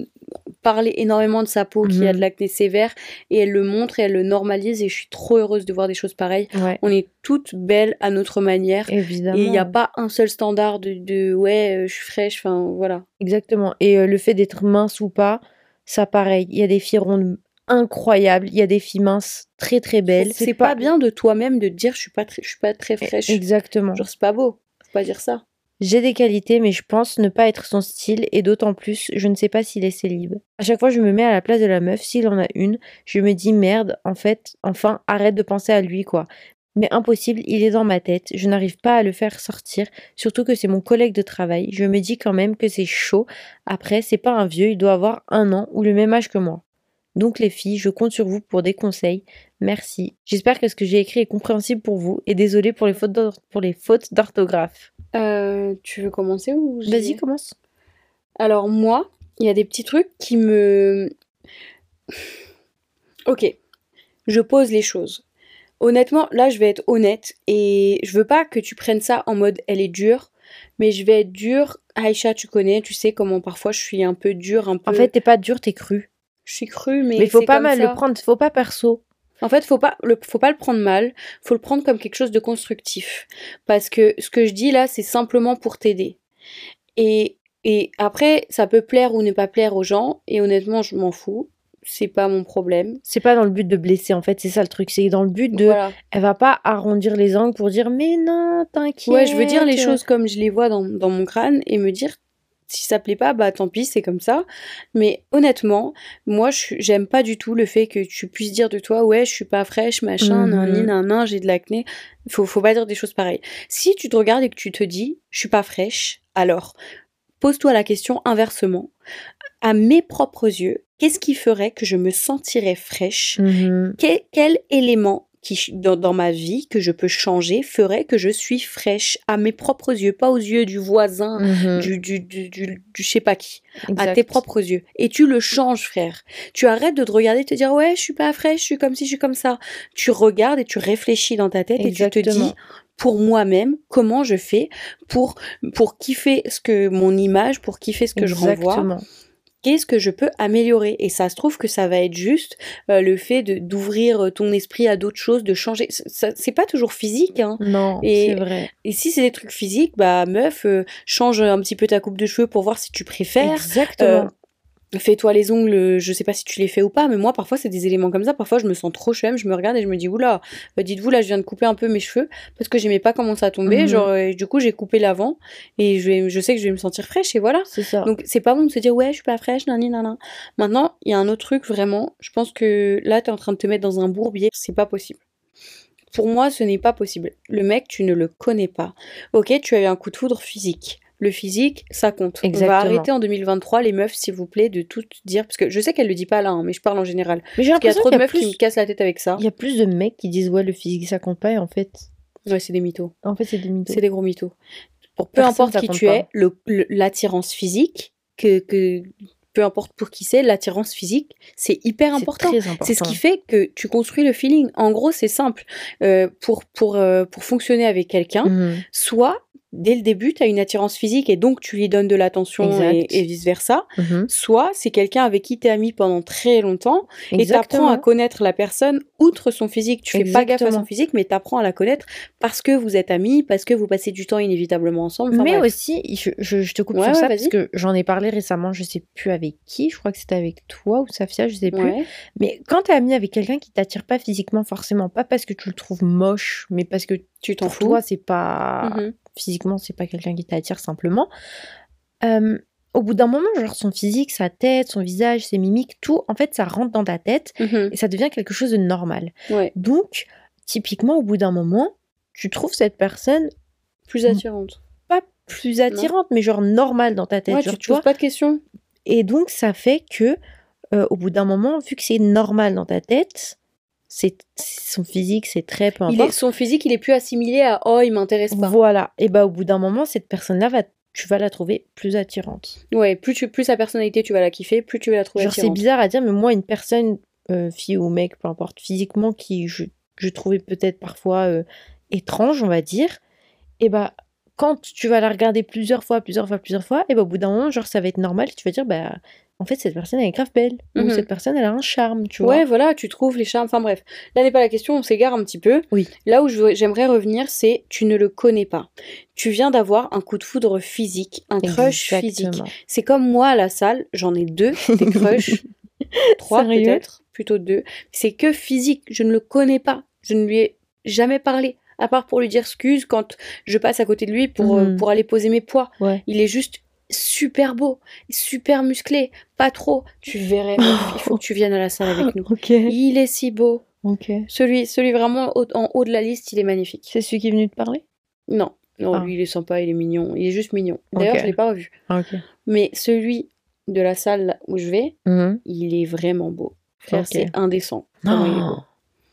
parlé énormément de sa peau qui a de Mhm. l'acné sévère et elle le montre et elle le normalise et je suis trop heureuse de voir des choses pareilles. ouais, On est toutes belles à notre manière évidemment. et il n'y a pas un seul standard de, de ouais, euh, je suis fraîche, enfin voilà. Exactement. Et euh, le fait d'être mince ou pas, ça pareil. Il y a des filles rondes incroyables, il y a des filles minces très très belles. C'est pas bien de toi-même de dire je suis pas très, je suis pas très fraîche. Exactement. Genre c'est pas beau. Faut pas dire ça. J'ai des qualités, mais je pense ne pas être son style, et d'autant plus, je ne sais pas s'il est célib. À chaque fois, je me mets à la place de la meuf, s'il en a une, je me dis merde, en fait, enfin, arrête de penser à lui, quoi. Mais impossible, il est dans ma tête, je n'arrive pas à le faire sortir, surtout que c'est mon collègue de travail, je me dis quand même que c'est chaud. Après, c'est pas un vieux, il doit avoir un an ou le même âge que moi. Donc les filles, je compte sur vous pour des conseils. Merci. J'espère que ce que j'ai écrit est compréhensible pour vous et désolé pour les fautes d'orthographe. Euh, tu veux commencer ou Vas-y, commence. Alors moi, il y a des petits trucs qui me... Ok, je pose les choses. Honnêtement, là, je vais être honnête et je veux pas que tu prennes ça en mode elle est dure, mais je vais être dure. Aïcha, tu connais, tu sais comment parfois je suis un peu dure, un peu. En fait, t'es pas dur, t'es cru. je suis crue, mais. Mais faut pas mal le prendre, faut pas perso. En fait, faut pas le, faut pas le prendre mal, faut le prendre comme quelque chose de constructif. Parce que ce que je dis là, c'est simplement pour t'aider. Et, et après, ça peut plaire ou ne pas plaire aux gens, et honnêtement, je m'en fous. C'est pas mon problème. C'est pas dans le but de blesser, en fait, c'est ça le truc. C'est dans le but de. Voilà. Elle va pas arrondir les angles pour dire mais non, t'inquiète. Ouais, je veux dire les choses comme je les vois dans, dans mon crâne et me dire si ça plaît pas, bah tant pis, c'est comme ça. Mais honnêtement, moi, j'aime pas du tout le fait que tu puisses dire de toi, ouais, je suis pas fraîche, machin, Mhm. nan, nan, nan, j'ai de l'acné. Faut, faut pas dire des choses pareilles. Si tu te regardes et que tu te dis, je suis pas fraîche, alors pose-toi la question inversement. À mes propres yeux, qu'est-ce qui ferait que je me sentirais fraîche? Mhm. quel élément qui, dans, dans ma vie que je peux changer ferait que je suis fraîche à mes propres yeux, pas aux yeux du voisin, Mhm. du, du, du, je sais pas qui, à tes propres yeux. Et tu le changes, frère. Tu arrêtes de te regarder et te dire, ouais, je suis pas fraîche, je suis comme ci, je suis comme ça. Tu regardes et tu réfléchis dans ta tête et tu te dis, pour moi-même, comment je fais pour, pour kiffer ce que mon image, pour kiffer ce que je renvoie. Qu'est-ce que je peux améliorer Et ça se trouve que ça va être juste euh, le fait de d'ouvrir ton esprit à d'autres choses, de changer. C'est pas toujours physique, hein. Non, Et- c'est vrai. Et si c'est des trucs physiques, bah meuf, euh, change un petit peu ta coupe de cheveux pour voir si tu préfères. Exactement. Fais-toi les ongles, je sais pas si tu les fais ou pas, mais moi parfois c'est des éléments comme ça. Parfois je me sens trop chum, je me regarde et je me dis oula, euh, dites-vous là je viens de couper un peu mes cheveux parce que j'aimais pas comment ça tombait. Mhm. Genre euh, du coup j'ai coupé l'avant et je, vais, je sais que je vais me sentir fraîche et voilà. c'est ça. Donc c'est pas bon de se dire ouais je suis pas fraîche, nani nana. Maintenant il y a un autre truc vraiment, je pense que là t'es en train de te mettre dans un bourbier, c'est pas possible. Pour moi ce n'est pas possible. Le mec tu ne le connais pas. Ok tu as eu un coup de foudre physique. Le physique, ça compte. On va arrêter en 2023 les meufs, s'il vous plaît, de tout dire. Parce que je sais qu'elle le dit pas là, hein, mais je parle en général. Mais j'ai Parce qu'il y a l'impression trop de y a meufs qui me cassent la tête avec ça. Il y a plus de mecs qui disent ouais le physique ça compte pas et en fait Ouais, c'est des mythos. en fait c'est des mythos. C'est des gros mythos. Pour peu Personne, importe qui tu es, l'attirance physique, que, que peu importe pour qui c'est, l'attirance physique, c'est hyper important. C'est ce qui fait que tu construis le feeling. En gros, c'est simple. Euh, pour, pour, euh, pour fonctionner avec quelqu'un, Mhm. soit dès le début, tu as une attirance physique et donc tu lui donnes de l'attention et, et vice-versa. Mhm. Soit c'est quelqu'un avec qui tu es ami pendant très longtemps et tu apprends Exactement. à connaître la personne outre son physique. Tu fais pas gaffe à Exactement. son physique, mais tu apprends à la connaître parce que vous êtes amis, parce que vous passez du temps inévitablement ensemble. Enfin, mais bref. aussi, je, je- je te coupe Ouais, sur ouais, ça parce que j'en ai parlé récemment, je sais plus avec qui, je crois que c'était avec toi ou Safia, je sais plus. Ouais. Mais quand t'es ami avec quelqu'un qui t'attire pas physiquement forcément, pas parce que tu le trouves moche, mais parce que Tu t'en fous. toi c'est pas Mhm. Physiquement c'est pas quelqu'un qui t'attire simplement. euh, au bout d'un moment, genre son physique, sa tête, son visage, ses mimiques, tout, en fait, ça rentre dans ta tête Mhm. et ça devient quelque chose de normal. Ouais. Donc, typiquement, au bout d'un moment, tu trouves cette personne Plus attirante. pas plus attirante, mais genre normale dans ta tête. Ouais, genre, tu te poses pas de questions. Et donc, ça fait que, euh, au bout d'un moment, vu que c'est normal dans ta tête, c'est son physique, c'est très peu Il importe. est, son physique, il est plus assimilé à oh, il m'intéresse pas. Voilà. Et bah, au bout d'un moment, cette personne-là, va, tu vas la trouver plus attirante. Ouais, plus, tu, plus sa personnalité, tu vas la kiffer, plus tu vas la trouver Genre, c'est bizarre à dire, mais moi, une personne, euh, fille ou mec, peu importe, physiquement, qui je, je trouvais peut-être parfois euh, étrange, on va dire, et bah, quand tu vas la regarder plusieurs fois, plusieurs fois, plusieurs fois, et bah, au bout d'un moment, genre, ça va être normal, tu vas dire, bah, en fait, cette personne, elle est grave belle. Ou Mhm. cette personne, elle a un charme, tu vois. Ouais, voilà, tu trouves les charmes. Enfin bref, là n'est pas la question, on s'égare un petit peu. Oui. Là où j'aimerais revenir, c'est tu ne le connais pas. Tu viens d'avoir un coup de foudre physique, un crush physique. Exactement. C'est comme moi à la salle, j'en ai deux, des crushs, trois peut-être, plutôt deux. C'est que physique, je ne le connais pas, je ne lui ai jamais parlé, à part pour lui dire excuse quand je passe à côté de lui pour, euh, Mhm. pour aller poser mes poids. Ouais. Il est juste super beau, super musclé, pas trop. Tu verrais, il faut que tu viennes à la salle avec nous. Il est si beau. Celui, celui vraiment en haut de la liste, il est magnifique. C'est celui qui est venu te parler? Non, non, Ah. lui il est sympa, il est mignon, il est juste mignon. D'ailleurs, Ok. je l'ai pas revu. Mais celui de la salle où je vais, il est vraiment beau. C'est indécent. comment il est beau.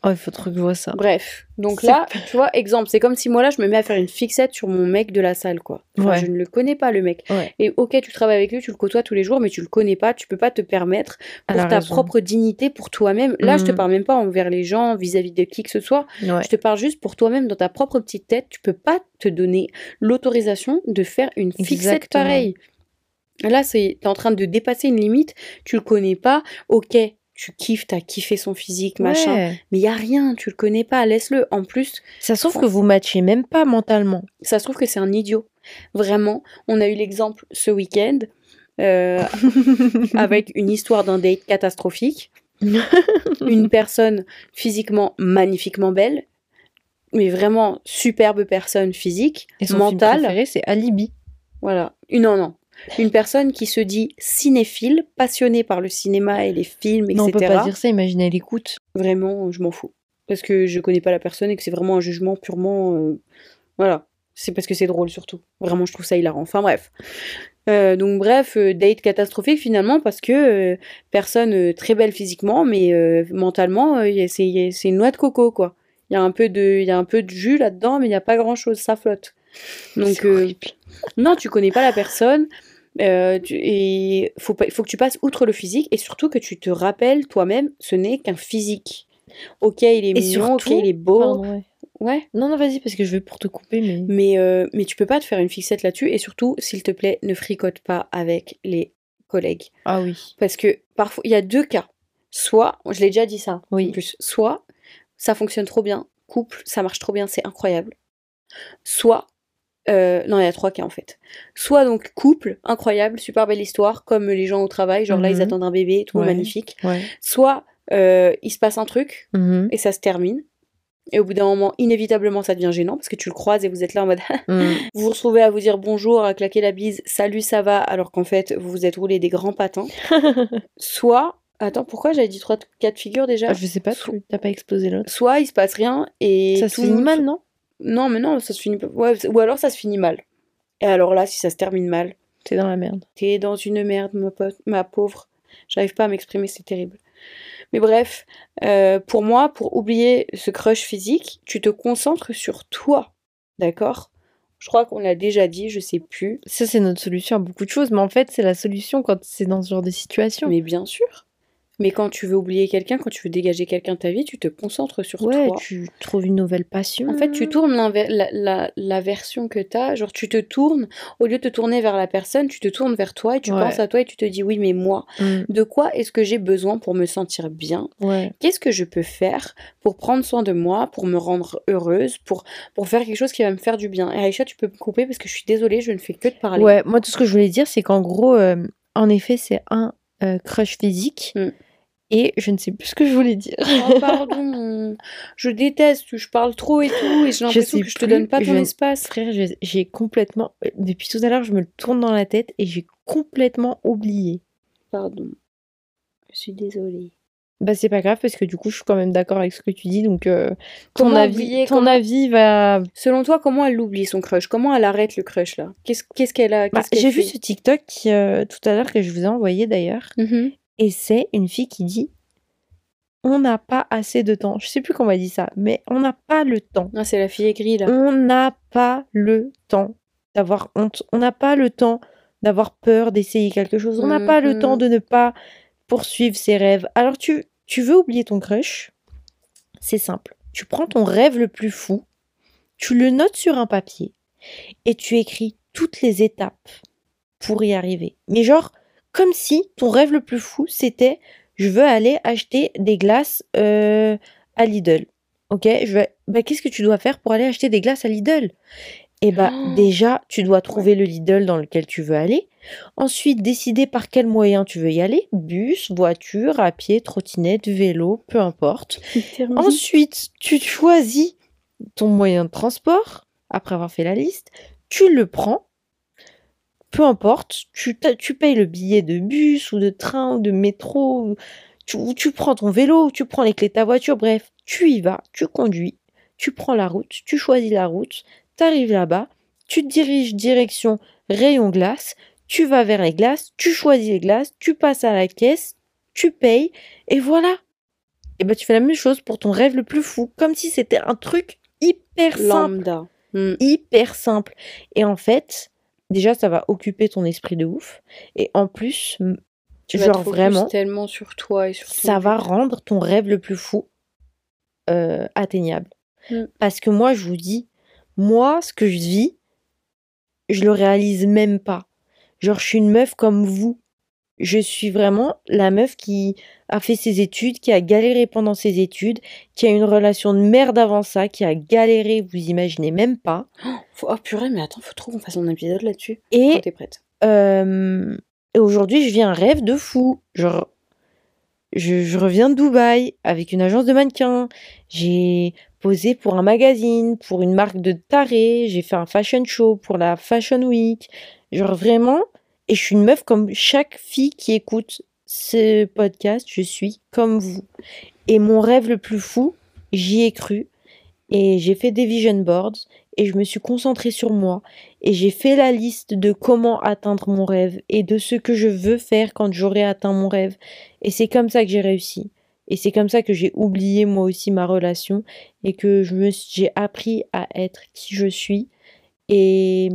Oh, il faut trop que je vois ça. Bref, donc là, tu vois, exemple, c'est comme si moi là, je me mets à faire une fixette sur mon mec de la salle, quoi. Enfin, Ouais. Je ne le connais pas, le mec. Ouais. Et ok, tu travailles avec lui, tu le côtoies tous les jours, mais tu le connais pas, tu peux pas te permettre pour ta raison. propre dignité, pour toi-même. Là, je te Mhm. parle même pas envers les gens, vis-à-vis de qui que ce soit. Ouais. Je te parle juste pour toi-même, dans ta propre petite tête. Tu peux pas te donner l'autorisation de faire une fixette Exactement. pareille. Là, c'est t'es en train de dépasser une limite. Tu le connais pas. Ok, tu kiffes, t'as kiffé son physique, machin. Ouais. Mais y a rien, tu le connais pas. Laisse-le. En plus, Ça se trouve que vous matchez même pas mentalement. ça se trouve que c'est un idiot. Vraiment, on a eu l'exemple ce week-end euh, avec une histoire d'un date catastrophique. une personne physiquement magnifiquement belle, mais vraiment superbe personne physique, Et son mentale. c'est Alibi. Voilà. Une, non, non. Une personne qui se dit cinéphile, passionnée par le cinéma et les films, etc. Non, on peut pas dire ça, imagine, elle écoute. Vraiment, je m'en fous. Parce que je connais pas la personne et que c'est vraiment un jugement purement. euh, Voilà. C'est parce que c'est drôle surtout. Vraiment, je trouve ça hilarant. Enfin bref. Euh, donc bref, euh, date catastrophique finalement parce que euh, personne très belle physiquement, mais mentalement, c'est une noix de coco quoi. Il y a un peu de, il y a un peu de jus là-dedans, mais il n'y a pas grand-chose, ça flotte. Donc euh, non, tu connais pas la personne. euh, tu- et faut pas, faut que tu passes outre le physique et surtout que tu te rappelles toi-même, ce n'est qu'un physique. Ok, il est mignon, ok, il est beau, Pardon, ouais. ouais. Non, non, vas-y, parce que je vais pour te couper, mais. Mais euh, mais tu peux pas te faire une fixette là-dessus et surtout, s'il te plaît, ne fricote pas avec les collègues Ah oui. parce que parfois il y a deux cas. Soit, je l'ai déjà dit ça, Oui. en plus, soit ça fonctionne trop bien, couple, ça marche trop bien, c'est incroyable. Soit, euh, non, il y a trois cas en fait. Soit donc couple, incroyable, super belle histoire, comme les gens au travail, genre là ils Mhm. attendent un bébé, tout Ouais. magnifique. Ouais. Soit euh, il se passe un truc Mhm. et ça se termine. Et au bout d'un moment, inévitablement, ça devient gênant parce que tu le croises et vous êtes là en mode Mhm. vous vous retrouvez à vous dire bonjour, à claquer la bise, salut, ça va, alors qu'en fait, vous vous êtes roulé des grands patins. Soit, attends, pourquoi j'avais dit trois cas de figure déjà? Ah, je sais pas, t'as pas explosé l'autre. Soit il se passe rien et. Ça se finit mal, non? Non, mais non, ça se finit pas. Ouais, ou alors ça se finit mal. Et alors là, si ça se termine mal, T'es dans la merde. t'es dans une merde, ma, pote, ma pauvre. J'arrive pas à m'exprimer, c'est terrible. Mais bref, euh, pour moi, pour oublier ce crush physique, tu te concentres sur toi. D'accord? Je crois qu'on l'a déjà dit, je sais plus. Ça, c'est notre solution à beaucoup de choses, mais en fait, c'est la solution quand c'est dans ce genre de situation. Mais bien sûr. Mais quand tu veux oublier quelqu'un, quand tu veux dégager quelqu'un de ta vie, tu te concentres sur ouais, toi. tu trouves une nouvelle passion. En fait, tu tournes la, la, la version que tu as. Genre, tu te tournes, au lieu de te tourner vers la personne, tu te tournes vers toi et tu Ouais. penses à toi et tu te dis oui, mais moi, Mm, de quoi est-ce que j'ai besoin pour me sentir bien? Ouais. Qu'est-ce que je peux faire pour prendre soin de moi, pour me rendre heureuse, pour, pour faire quelque chose qui va me faire du bien? Et Aïcha, tu peux me couper parce que je suis désolée, je ne fais que de parler. Ouais, moi, tout ce que je voulais dire, c'est qu'en gros, euh, en effet, c'est un euh, crush physique. Mm. Et je ne sais plus ce que je voulais dire. Oh, pardon, je déteste, je parle trop et tout, et j'ai l'impression que je te donne pas ton je- espace. Frère, j'ai complètement. Depuis tout à l'heure, je me le tourne dans la tête et j'ai complètement oublié. Pardon. Je suis désolée. Bah c'est pas grave parce que du coup je suis quand même d'accord avec ce que tu dis donc euh, ton Comment avis oublier, ton comment- avis va Selon toi, comment elle l'oublie son crush? Comment elle arrête le crush là? Qu'est-ce qu'elle a Bah, j'ai vu ce TikTok qui, euh, tout à l'heure que je vous ai envoyé d'ailleurs Mhm. Et c'est une fille qui dit on n'a pas assez de temps. Je sais plus comment elle dit ça mais on n'a pas le temps. Ah, c'est la fille aigrie là. On n'a pas le temps d'avoir honte. On n'a pas le temps d'avoir peur d'essayer quelque chose. On n'a pas le temps de ne pas poursuivre ses rêves. Alors tu, tu veux oublier ton crush? C'est simple. Tu prends ton rêve le plus fou, tu le notes sur un papier et tu écris toutes les étapes pour y arriver. Mais genre, comme si ton rêve le plus fou, c'était je veux aller acheter des glaces euh, à Lidl. Ok, je. Bah, qu'est-ce que tu dois faire pour aller acheter des glaces à Lidl? Eh bah, Oh. déjà, tu dois trouver le Lidl dans lequel tu veux aller. Ensuite, décider par quel moyen tu veux y aller bus, voiture, à pied, trottinette, vélo, peu importe. Ensuite, tu choisis ton moyen de transport, après avoir fait la liste, tu le prends, peu importe, tu, tu payes le billet de bus ou de train ou de métro, ou tu, ou tu prends ton vélo, ou tu prends les clés de ta voiture, bref, tu y vas, tu conduis, tu prends la route, tu choisis la route, tu arrives là-bas, tu te diriges direction rayon glace, tu vas vers les glaces, tu choisis les glaces, tu passes à la caisse, tu payes, et voilà. Et ben tu fais la même chose pour ton rêve le plus fou, comme si c'était un truc hyper simple, Lambda. Mm. hyper simple. Et en fait, déjà ça va occuper ton esprit de ouf, et en plus, vas genre te vraiment, tellement sur toi et sur ton ça va rendre ton rêve le plus fou euh, atteignable. Mm. Parce que moi, je vous dis, moi, ce que je vis, je le réalise même pas. Genre, je suis une meuf comme vous. Je suis vraiment la meuf qui a fait ses études, qui a galéré pendant ses études, qui a une relation de merde avant ça, qui a galéré, vous imaginez même pas. Faut- Oh purée, mais attends, faut trop qu'on fasse un épisode là-dessus. Et t'es prête. Euh, et aujourd'hui, je vis un rêve de fou. Genre, je, je reviens de Dubaï avec une agence de mannequins. J'ai posé pour un magazine, pour une marque de taré. J'ai fait un fashion show pour la Fashion Week. Genre, vraiment. Et je suis une meuf comme chaque fille qui écoute ce podcast. Je suis comme vous. Et mon rêve le plus fou, j'y ai cru. Et j'ai fait des vision boards. Et je me suis concentrée sur moi et j'ai fait la liste de comment atteindre mon rêve et de ce que je veux faire quand j'aurai atteint mon rêve. Et c'est comme ça que j'ai réussi. Et c'est comme ça que j'ai oublié moi aussi ma relation et que j'ai appris à être qui je suis. Et,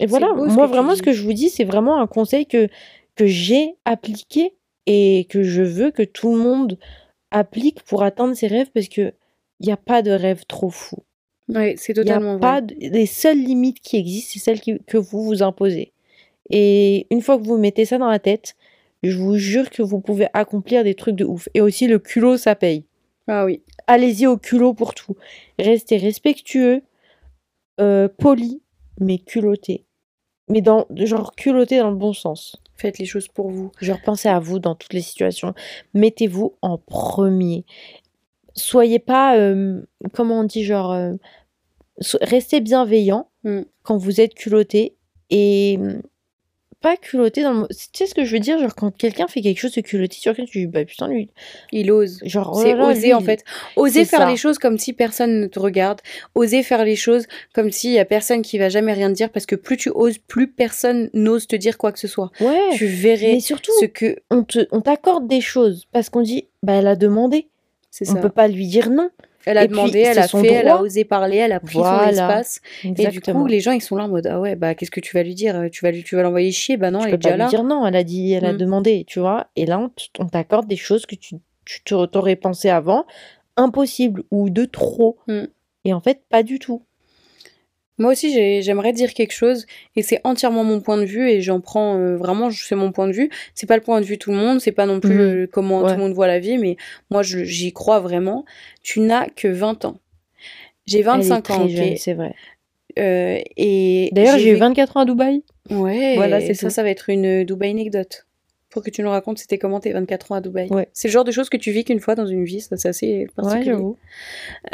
et voilà, beau moi vraiment ce que je vous dis, c'est vraiment un conseil que, que j'ai appliqué et que je veux que tout le monde applique pour atteindre ses rêves parce que il n'y a pas de rêve trop fou. Ouais, c'est Il n'y a totalement vrai. pas de- les seules limites qui existent, c'est celles qui- que vous vous imposez. Et une fois que vous mettez ça dans la tête, je vous jure que vous pouvez accomplir des trucs de ouf. Et aussi le culot, ça paye. Ah oui. Allez-y au culot pour tout. Restez respectueux, euh, poli, mais culotté. Mais dans genre culotté dans le bon sens. Faites les choses pour vous. Genre pensez à vous dans toutes les situations. Mettez-vous en premier. Soyez pas, euh, comment on dit, genre, euh, so- restez bienveillant Mm. quand vous êtes culotté et pas culotté dans le. mo- Tu sais ce que je veux dire, genre quand quelqu'un fait quelque chose de culotté sur quelqu'un, tu dis bah putain lui, Il ose. genre oh C'est oser lui, en fait. Oser faire ça. les choses comme si personne ne te regarde. Oser faire les choses comme s'il y a personne qui va jamais rien te dire parce que plus tu oses, plus personne n'ose te dire quoi que ce soit. Ouais. Tu verrais Mais surtout, ce que on te, on t'accorde des choses parce qu'on dit bah elle a demandé, c'est on ça. peut pas lui dire non. Elle a Et puis, demandé, elle a son fait, elle a osé parler, elle a pris son Voilà. espace. Et du coup, les gens ils sont là en mode ah ouais bah qu'est-ce que tu vas lui dire? Tu vas lui, tu vas l'envoyer chier? Bah non, tu elle peux est déjà lui là. dire non, elle a dit, elle a Mm. demandé, tu vois. Et là, on t'accorde des choses que tu, tu t'aurais pensé avant, impossible ou de trop. Mm. Et en fait, pas du tout. Moi aussi, j'ai- j'aimerais dire quelque chose et c'est entièrement mon point de vue et j'en prends euh, vraiment, c'est mon point de vue. C'est pas le point de vue de tout le monde, c'est pas non plus Mhm. euh, comment Ouais. tout le monde voit la vie, mais moi je- j'y crois vraiment. Tu n'as que 20 ans. J'ai Elle est 25 très ans, c'est vrai. Euh, et D'ailleurs, j'ai eu vécu- 24 ans à Dubaï. Ouais, Voilà, c'est ça, tout. ça va être une Dubaï anecdote. Pour que tu nous racontes, c'était comment tes 24 ans à Dubaï? Ouais. C'est le genre de choses que tu vis qu'une fois dans une vie, ça c'est assez Ouais, particulier. j'avoue.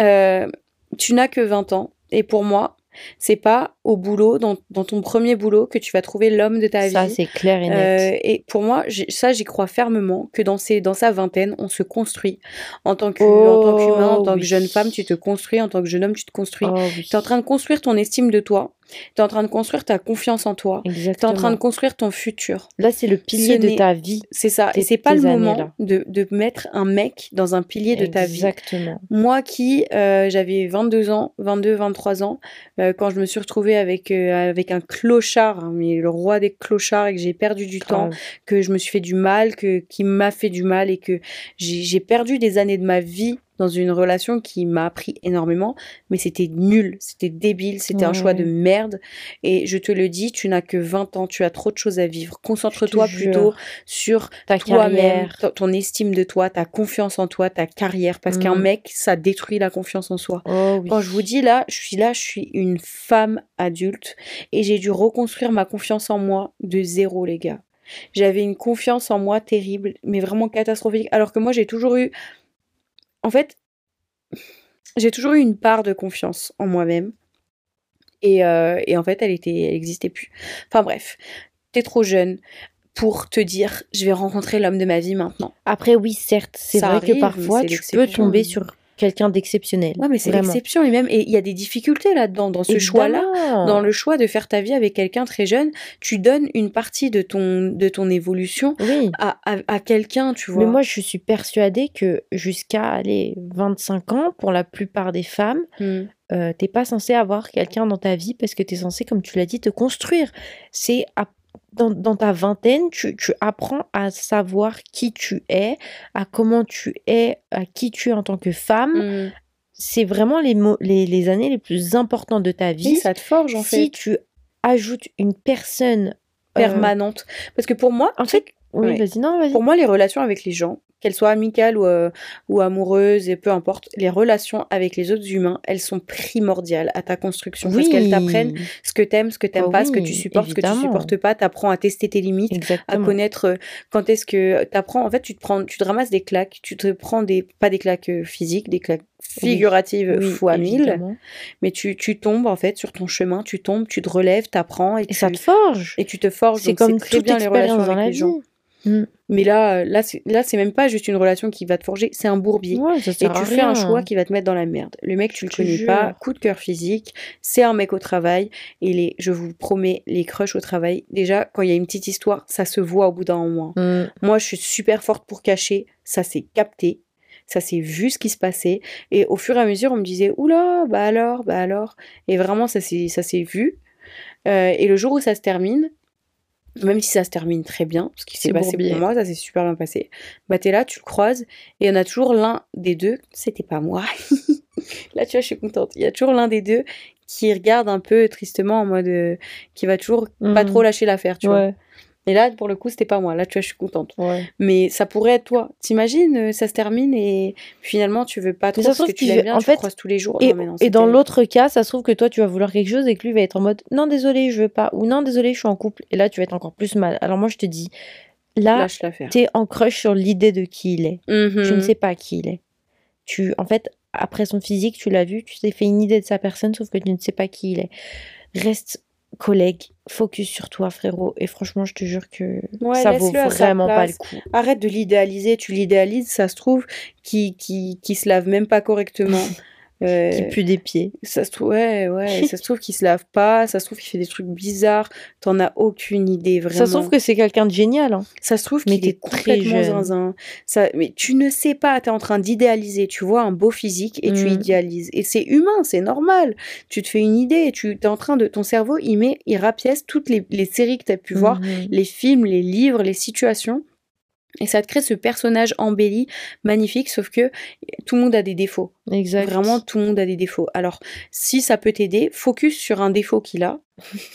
Euh, tu n'as que 20 ans. Et pour moi, c'est pas au boulot, dans, dans ton premier boulot, que tu vas trouver l'homme de ta Ça, vie. c'est clair et net. Euh, et pour moi, ça, j'y crois fermement que dans, ces, dans sa vingtaine, on se construit. En tant que- en tant qu'humain, en Oh, tant que jeune femme, tu te construis. En tant que jeune homme, tu te construis. Oh, oui. Tu es en train de construire ton estime de toi. Tu es en train de construire ta confiance en toi. Tu es en train de construire ton futur. Là, c'est le pilier de ta vie. C'est ça. Et c'est pas le moment de, de mettre un mec dans un pilier de ta vie. Exactement. Moi qui, euh, j'avais 22 ans, 22, 23 ans, euh, quand je me suis retrouvée avec, euh, avec un clochard, hein, mais le roi des clochards, et que j'ai perdu du temps, que je me suis fait du mal, que, qui m'a fait du mal, et que j'ai perdu des années de ma vie dans une relation qui m'a appris énormément, mais c'était nul, c'était débile, c'était un Ouais, choix de merde. Et je te le dis, tu n'as que 20 ans, tu as trop de choses à vivre. Concentre-toi plutôt sur Ta toi-même, ton- estime de toi, ta confiance en toi, ta carrière, parce qu'un Mm. mec, ça détruit la confiance en soi. Oh, oui. Quand je vous dis là, je suis là, je suis une femme adulte et j'ai dû reconstruire ma confiance en moi de zéro, les gars. J'avais une confiance en moi terrible, mais vraiment catastrophique. Alors que moi, j'ai toujours eu. En fait, j'ai toujours eu une part de confiance en moi-même. Et, euh, et en fait, elle était, elle existait plus. Enfin bref, t'es trop jeune pour te dire, je vais rencontrer l'homme de ma vie maintenant. Après, oui, certes, c'est vrai arrive, que parfois, tu peux tomber sur quelqu'un d'exceptionnel. Ouais, mais c'est l'exception et même, et il y a des difficultés là-dedans, dans ce choix-là. Dans le choix de faire ta vie avec quelqu'un très jeune, tu donnes une partie de ton, de ton évolution Oui. à, à, à quelqu'un, tu vois. Mais moi, je suis persuadée que jusqu'à aller 25 ans, pour la plupart des femmes, Hmm. euh, t'es pas censé avoir quelqu'un dans ta vie parce que t'es censé, comme tu l'as dit, te construire. C'est à- dans, dans ta vingtaine, tu, tu apprends à savoir qui tu es, à comment tu es, à qui tu es en tant que femme. Hmm. C'est vraiment les, les, les années les plus importantes de ta vie. ça te forge en si fait, tu ajoutes une personne euh, permanente. Parce que pour moi, en fait, oui, ouais. vas-y, non, vas-y. pour moi, les relations avec les gens, qu'elles soient amicales ou, euh, ou amoureuses, et peu importe, les relations avec les autres humains, elles sont primordiales à ta construction. Parce qu'elles t'apprennent Oui, ce que t'aimes, ce que t'aimes Oh pas, ce que oui, tu supportes, ce que tu supportes pas. T'apprends à tester tes limites. à connaître euh, quand est-ce que t'apprends en fait tu te prends tu te ramasses des claques tu te prends des pas des claques euh, physiques des claques Oui, figuratives Oui, fois mille mais tu, tu tombes en fait sur ton chemin tu tombes tu te relèves t'apprends et, Et tu, ça te forge. et tu te forges C'est comme très toute bien les relations dans la les vie. gens Mm. mais là là c'est là c'est même pas juste une relation qui va te forger c'est un bourbier Ouais, ça et à tu fais un choix qui va te mettre dans la merde. Le mec, tu le connais pas, coup de cœur physique, c'est un mec au travail. Et les, je vous promets, les crushs au travail, déjà, quand il y a une petite histoire, ça se voit au bout d'un moment. Mm. Moi, je suis super forte pour cacher. Ça s'est capté. Ça s'est vu ce qui se passait. Et au fur et à mesure, on me disait, oula, bah alors, bah alors. Et vraiment, ça s'est, ça s'est vu. Euh, et le jour où ça se termine, même si ça se termine très bien, ce qui s'est passé bourbier. pour moi, ça s'est super bien passé. Bah t'es là, tu le croises, et il y en a toujours l'un des deux, c'était pas moi. là, tu vois, je suis contente. Il y a toujours l'un des deux qui regarde un peu tristement en mode, euh, qui va toujours pas Mm. trop lâcher l'affaire, tu vois. Et là, pour le coup, c'était pas moi. Là, tu vois, je suis contente. ouais. Mais ça pourrait être toi. T'imagines, euh, ça se termine et finalement, tu veux pas trop ça parce que tu l'aimes bien, en tu fait, croises tous les jours. Et, Non, mais non, et c'est dans l'autre cas, ça se trouve que toi, tu vas vouloir quelque chose et que lui va être en mode non, désolé, je veux pas. Ou non, désolé, je suis en couple. Et là, tu vas être encore plus mal. Alors moi, je te dis, là, t'es en crush sur l'idée de qui il est. Tu ne Mhm. sais pas qui il est. Tu, en fait, après son physique, tu l'as vu, tu t'es fait une idée de sa personne, sauf que tu ne sais pas qui il est. Reste collègue, focus sur toi, frérot. Et franchement, je te jure que Ouais, ça vaut vraiment pas le coup. Arrête de l'idéaliser. Tu l'idéalises, ça se trouve, qui, qui, qui se lave même pas correctement. Euh, Qui pue des pieds. ça se trouve, ouais, ouais, ça se trouve qu'il se lave pas, ça se trouve qu'il fait des trucs bizarres, t'en as aucune idée, vraiment. Ça se trouve que c'est quelqu'un de génial. hein. Ça se trouve qu'il est t'es complètement zinzin. Ça, mais tu ne sais pas, tu es en train d'idéaliser. Tu vois un beau physique et tu Mm. idéalises. Et c'est humain, c'est normal. Tu te fais une idée. Tu es en train de. Ton cerveau, il met, il rapièce toutes les, les séries que tu as pu voir, Mhm. les films, les livres, les situations. Et ça te crée ce personnage embelli, magnifique, sauf que tout le monde a des défauts. Exact. Vraiment, tout le monde a des défauts. Alors, si ça peut t'aider, focus sur un défaut qu'il a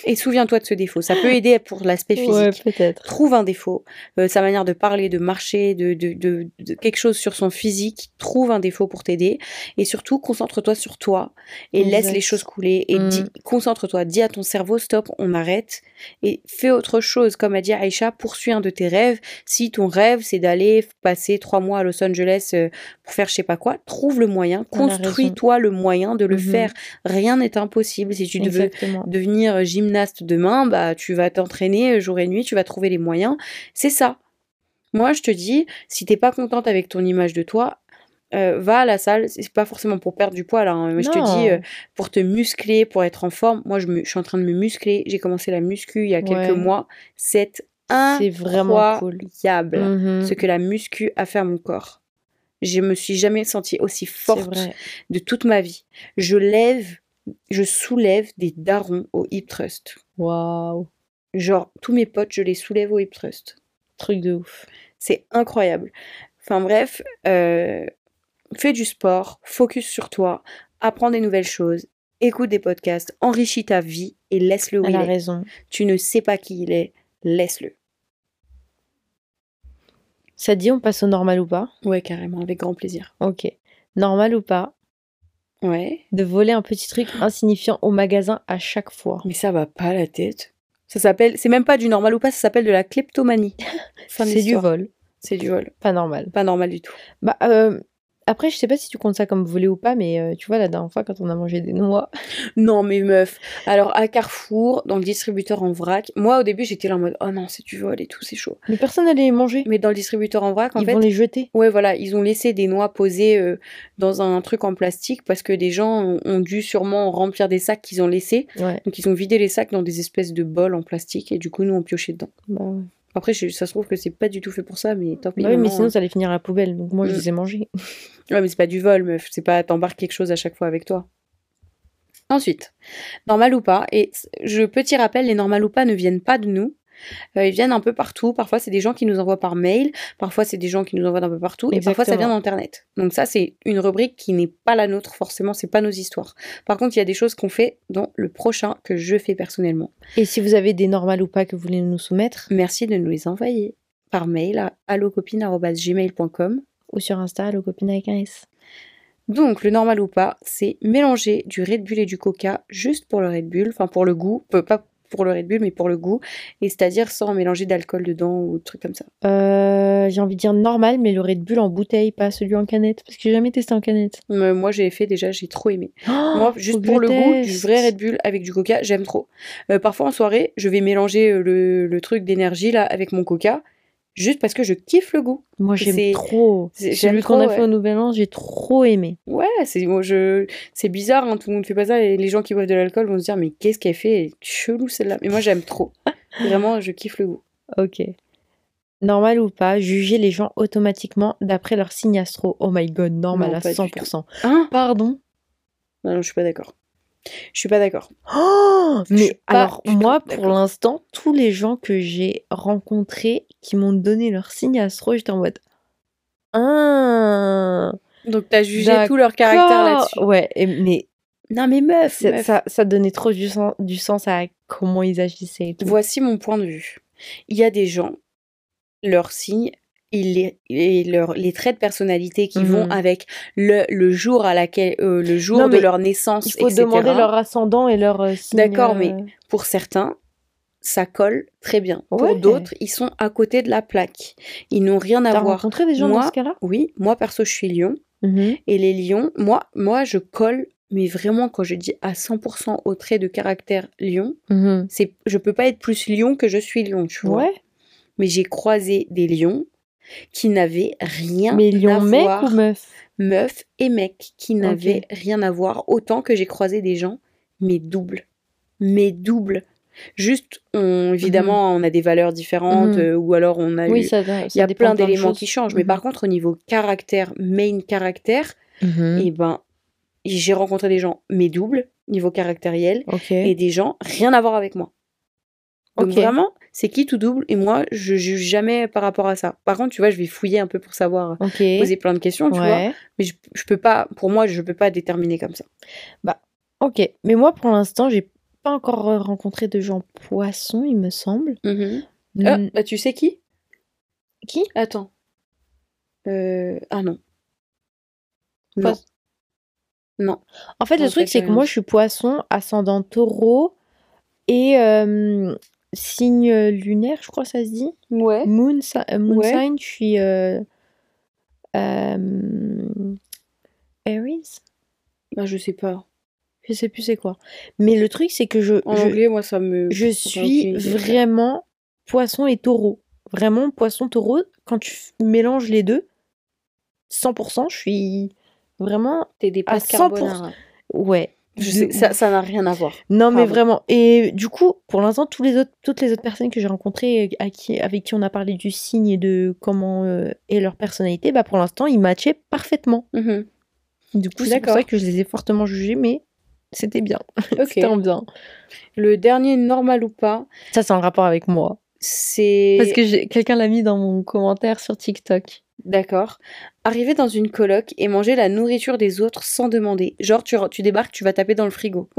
et souviens-toi de ce défaut. Ça peut aider pour l'aspect physique. Ouais. Trouve un défaut, euh, sa manière de parler, de marcher, de, de, de, de quelque chose sur son physique. Trouve un défaut pour t'aider. Et surtout, concentre-toi sur toi et laisse les choses couler. Et Mm. dis- concentre-toi. Dis à ton cerveau, stop, on arrête. Et fais autre chose. Comme a dit Aïcha, poursuis un de tes rêves. Si ton rêve, c'est d'aller passer trois mois à Los Angeles euh, pour faire je sais pas quoi, trouve le moyen. Construis-toi le moyen de le Mhm. faire. Rien n'est impossible. Si tu veux Exactement. Devenir gymnaste demain, bah tu vas t'entraîner jour et nuit, tu vas trouver les moyens. C'est ça. Moi, je te dis, si t'es pas contente avec ton image de toi, euh, va à la salle. C'est pas forcément pour perdre du poids là. hein, mais je te dis euh, pour te muscler, pour être en forme. Moi, je, me- je suis en train de me muscler. J'ai commencé la muscu il y a quelques mois. C'est C'est vraiment cool. incroyable Mhm. ce que la muscu a fait à mon corps. Je me suis jamais sentie aussi forte de toute ma vie. Je lève, je soulève des darons au hip thrust. Waouh. Genre, tous mes potes, je les soulève au hip thrust. Truc de ouf. C'est incroyable. Enfin bref, euh, fais du sport, focus sur toi, apprends des nouvelles choses, écoute des podcasts, enrichis ta vie et laisse-le où Elle il a est. raison. Tu ne sais pas qui il est, laisse-le. Ça te dit, on passe au normal ou pas? Ouais, carrément, avec grand plaisir. Ok. Normal ou pas Ouais, de voler un petit truc insignifiant au magasin à chaque fois. mais ça va pas la tête. Ça s'appelle, c'est même pas du normal ou pas, ça s'appelle de la kleptomanie. C'est du vol. C'est du vol. Pas normal. Pas normal du tout. Bah, euh, après, je sais pas si tu comptes ça comme voler ou pas, mais euh, tu vois, la dernière fois, quand on a mangé des noix, Non, mais meuf. Alors, à Carrefour, dans le distributeur en vrac, moi, au début, j'étais là en mode, oh non, c'est du vol et tout, c'est chaud. mais personne n'allait les manger. Mais dans le distributeur en vrac, en Ils fait, vont les jeter. ouais, voilà, ils ont laissé des noix posées euh, dans un truc en plastique parce que des gens ont, ont dû sûrement remplir des sacs qu'ils ont laissés. Ouais. Donc, ils ont vidé les sacs dans des espèces de bols en plastique et du coup, nous, on piochait dedans. Bah, ouais. Après, je- ça se trouve que c'est pas du tout fait pour ça, mais tant pis. Bah oui, mais sinon, ça allait finir à la poubelle. Donc moi, je Mm. les ai mangés. Ouais, mais c'est pas du vol, meuf. C'est pas t'embarques quelque chose à chaque fois avec toi. Ensuite, normal ou pas, et je petit rappel, les normal ou pas ne viennent pas de nous. Euh, ils viennent un peu partout. Parfois, c'est des gens qui nous envoient par mail. Parfois, c'est des gens qui nous envoient d'un peu partout. Et parfois, ça vient d'Internet. Donc ça, c'est une rubrique qui n'est pas la nôtre, forcément. C'est pas nos histoires. Par contre, il y a des choses qu'on fait dans le prochain que je fais personnellement. Et si vous avez des normales ou pas que vous voulez nous soumettre, Merci de nous les envoyer par mail à allocopine.gmail.com. ou sur Insta, le copine avec un S. Donc, le normal ou pas, c'est mélanger du Red Bull et du Coca juste pour le Red Bull, enfin pour le goût, pas pour le Red Bull, mais pour le goût, et c'est-à-dire sans mélanger d'alcool dedans ou trucs comme ça. Euh, j'ai envie de dire normal, mais le Red Bull en bouteille, pas celui en canette, parce que j'ai jamais testé en canette. Moi, j'ai fait déjà, j'ai trop aimé. Moi, Moi, juste pour le goût, du vrai Red Bull avec du Coca, j'aime trop. Euh, parfois en soirée, je vais mélanger euh, le, le truc d'énergie là avec mon Coca, juste parce que je kiffe le goût. Moi, j'aime trop. c'est- j'aime Celui qu'on a fait au Nouvel An, j'ai trop aimé. Ouais, c'est moi je c'est bizarre, hein, tout le monde fait pas ça et les gens qui boivent de l'alcool vont se dire mais qu'est-ce qu'elle fait? Elle est chelou celle-là. Mais moi j'aime trop. Vraiment, je kiffe le goût. Ok. Normal ou pas, juger les gens automatiquement d'après leur signe astro. Oh my god, normal Non, à pas du 100%. Hein? Pardon? Non, non, je suis pas d'accord. Je suis pas d'accord. Oh, mais alors moi, pour l'instant, tous les gens que j'ai rencontrés qui m'ont donné leur signe astro, j'étais en mode ah, Donc t'as jugé tout leur caractère là-dessus. Ouais, mais Non mais meuf, ça, meuf. ça, ça donnait trop du sens, du sens à comment ils agissaient. Et tout. voici mon point de vue. Il y a des gens, leurs signes les, et leur, les traits de personnalité qui Mhm. vont avec le, le jour à laquelle euh, le jour Non, de leur naissance, Il faut etc. demander leur ascendant et leur euh, signe. D'accord, euh, mais pour certains, ça colle très bien. Ouais. Pour d'autres, ils sont à côté de la plaque. Ils n'ont rien à T'as voir. rencontré des gens Moi, dans ce cas-là? Oui, moi perso, je suis lion. Mhm. Et les lions, moi, moi, je colle, mais vraiment, quand je dis à 100% au trait de caractère lion, Mhm. c'est, je peux pas être plus lion que je suis lion, tu vois. Ouais, Mais j'ai croisé des lions qui n'avaient rien mais à mec voir. ou meuf? Meufs et mecs qui n'avaient rien à voir, autant que j'ai croisé des gens, mais doubles. Mais doubles. Juste, on- évidemment, on a des valeurs différentes, Mhm. euh, ou alors on a Oui, eu... ça, ça Il y a plein d'éléments qui changent. Mais Mhm. par contre, au niveau caractère, main caractère, Mhm. et ben, j'ai rencontré des gens, mais doubles, niveau caractériel, et des gens, rien à voir avec moi. Donc vraiment, c'est qui tout double, et moi, je juge jamais par rapport à ça. Par contre, tu vois, je vais fouiller un peu pour savoir, Ok. poser plein de questions, tu vois. Mais je, je peux pas, pour moi, je peux pas déterminer comme ça. Ok. Mais moi, pour l'instant, j'ai pas encore euh, rencontré de gens poissons, il me semble. Mhm. Ah, Mm, bah, tu sais qui? Qui? Attends. Euh, Ah non. Non. Non. En fait, le truc, c'est que euh, moi, je suis poisson, ascendant taureau et euh, signe lunaire, je crois que ça se dit. Ouais. Moon, euh, moon Ouais. sign, je suis euh, euh, Aries. Bah, je sais pas. Je sais plus c'est quoi. Mais le truc, c'est que je, En je, anglais, moi, ça me. je suis vraiment poisson et taureau. Vraiment poisson taureau. Quand tu mélanges les deux, 100%, je suis vraiment. T'es des à pâtes 100%. carbonara. Ouais. Je de sais, ça ça n'a rien à voir. Non, mais vraiment. Et du coup, pour l'instant, tous les autres, toutes les autres personnes que j'ai rencontrées, à qui, avec qui on a parlé du signe et de comment euh, est leur personnalité, bah pour l'instant, ils matchaient parfaitement. Mhm. Du coup, c'est pour ça que je les ai fortement jugés, mais c'était bien. Ok. C'était en bien. Le dernier normal ou pas, Ça, c'est en rapport avec moi. C'est. Parce que quelqu'un l'a mis dans mon commentaire sur TikTok. D'accord. Arriver dans une coloc et manger la nourriture des autres sans demander. Genre, tu, tu débarques, tu vas taper dans le frigo.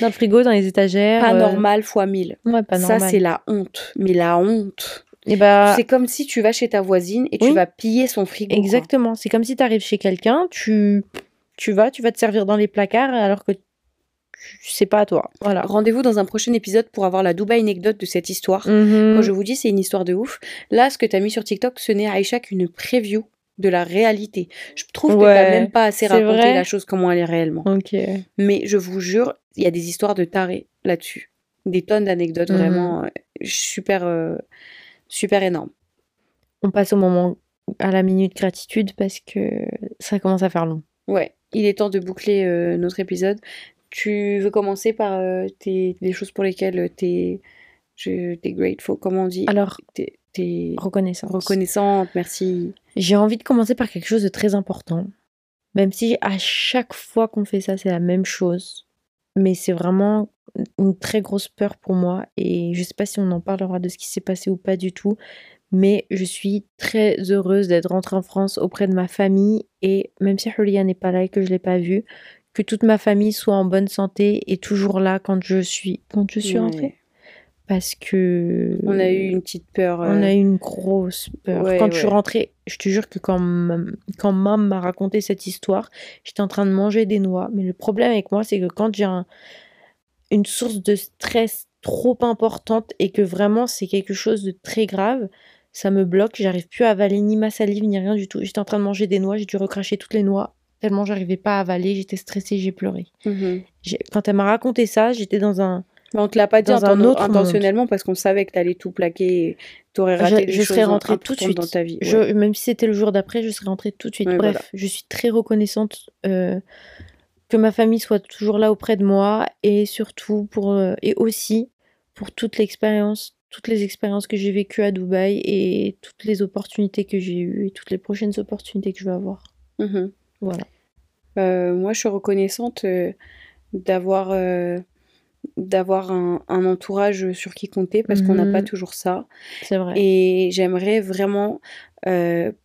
Dans le frigo, dans les étagères. Pas euh, normal fois mille. Ouais, pas Ça, normal. c'est la honte. Mais la honte. Et bah, C'est comme si tu vas chez ta voisine et tu Oui. vas piller son frigo. exactement. C'est comme si tu arrives chez quelqu'un, tu, tu vas, tu vas te servir dans les placards alors que tu- c'est pas à toi. Voilà. Rendez-vous dans un prochain épisode pour avoir la Dubaï anecdote de cette histoire. Mhm. Quand je vous dis, c'est une histoire de ouf. Là, ce que tu as mis sur TikTok, ce n'est Aïcha qu'une preview de la réalité. Je trouve que Ouais, t'as même pas assez raconté la chose comment elle est réellement. Ok. Mais je vous jure, il y a des histoires de tarés là-dessus. Des tonnes d'anecdotes Mhm. vraiment euh, super, euh, super énormes. On passe au moment à la minute gratitude parce que ça commence à faire long. Ouais, il est temps de boucler euh, notre épisode. Tu veux commencer par euh, tes, des choses pour lesquelles t'es je- t'es grateful, comment on dit? Alors, T'es t'es reconnaissance. reconnaissante, merci. J'ai envie de commencer par quelque chose de très important. Même si à chaque fois qu'on fait ça, c'est la même chose. Mais c'est vraiment une très grosse peur pour moi. Et je sais pas si on en parlera de ce qui s'est passé ou pas du tout. Mais je suis très heureuse d'être rentrée en France auprès de ma famille. Et même si Julia n'est pas là et que je l'ai pas vue, que toute ma famille soit en bonne santé et toujours là quand je suis, quand je suis Ouais. rentrée. Parce que. On a eu une petite peur. On euh, a eu une grosse peur. Ouais, quand je suis rentrée, je te jure que quand, quand maman m'a raconté cette histoire, j'étais en train de manger des noix. Mais le problème avec moi, c'est que quand j'ai un- une source de stress trop importante et que vraiment c'est quelque chose de très grave, ça me bloque. J'arrive plus à avaler ni ma salive ni rien du tout. J'étais en train de manger des noix, j'ai dû recracher toutes les noix. Tellement j'arrivais pas à avaler, j'étais stressée, j'ai pleuré. mhm. Quand elle m'a raconté ça, j'étais dans un. Mais on te l'a pas dit Dans un autre intentionnellement parce qu'on savait que t'allais tout plaquer et t'aurais raté Je- je serais rentrée tout de suite. dans ta vie. Je, même si c'était le jour d'après, je serais rentrée tout de suite. Ouais, Bref, voilà. je suis très reconnaissante euh, que ma famille soit toujours là auprès de moi et surtout pour euh, et aussi pour toute l'expérience, toutes les expériences que j'ai vécues à Dubaï et toutes les opportunités que j'ai eues et toutes les prochaines opportunités que je vais avoir. Mhm. Voilà. Euh, moi, je suis reconnaissante euh, d'avoir euh, d'avoir un, un entourage sur qui compter parce qu'on n'a Mhm. pas toujours ça. C'est vrai. Et j'aimerais vraiment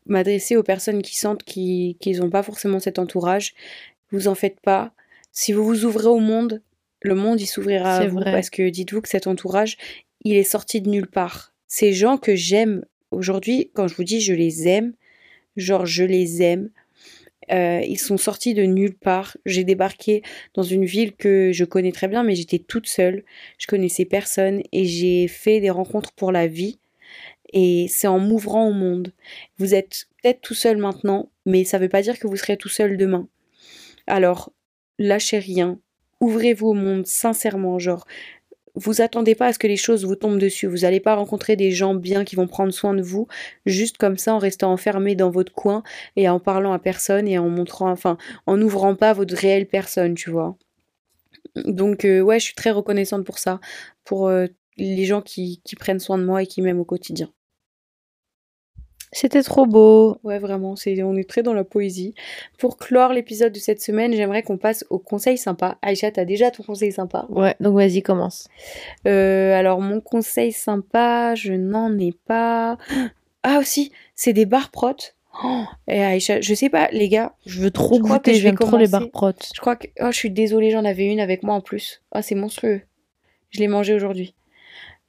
m'adresser aux personnes qui sentent qu'ils n'ont pas forcément cet entourage. Vous en faites pas. Si vous vous ouvrez au monde, le monde il s'ouvrira à C'est vous vrai. parce que dites-vous que cet entourage, il est sorti de nulle part. Ces gens que j'aime aujourd'hui, quand je vous dis je les aime, genre je les aime. Euh, ils sont sortis de nulle part. J'ai débarqué dans une ville que je connais très bien, mais j'étais toute seule. Je connaissais personne et j'ai fait des rencontres pour la vie. Et c'est en m'ouvrant au monde. Vous êtes peut-être tout seul maintenant, mais ça ne veut pas dire que vous serez tout seul demain. Alors, lâchez rien. Ouvrez-vous au monde sincèrement, genre. Vous attendez pas à ce que les choses vous tombent dessus. Vous n'allez pas rencontrer des gens bien qui vont prendre soin de vous, juste comme ça en restant enfermé dans votre coin et en parlant à personne et en montrant, enfin, en n'ouvrant pas votre réelle personne, tu vois. Donc, euh, ouais, je suis très reconnaissante pour ça, pour euh, les gens qui, qui prennent soin de moi et qui m'aiment au quotidien. C'était trop beau. Ouais, vraiment, c'est, on est très dans la poésie. Pour clore l'épisode de cette semaine, j'aimerais qu'on passe au conseil sympa. Aïcha, t'as déjà ton conseil sympa? Ouais, donc vas-y, commence. Euh, alors, mon conseil sympa, je n'en ai pas. Ah, aussi, c'est des bars protes. Oh, et Aïcha, je sais pas, les gars, Je veux trop Je crois goûter, j'aime trop les barres protes. je crois que. Oh, je suis désolée, j'en avais une avec moi en plus. Ah, c'est monstrueux. Je l'ai mangé aujourd'hui.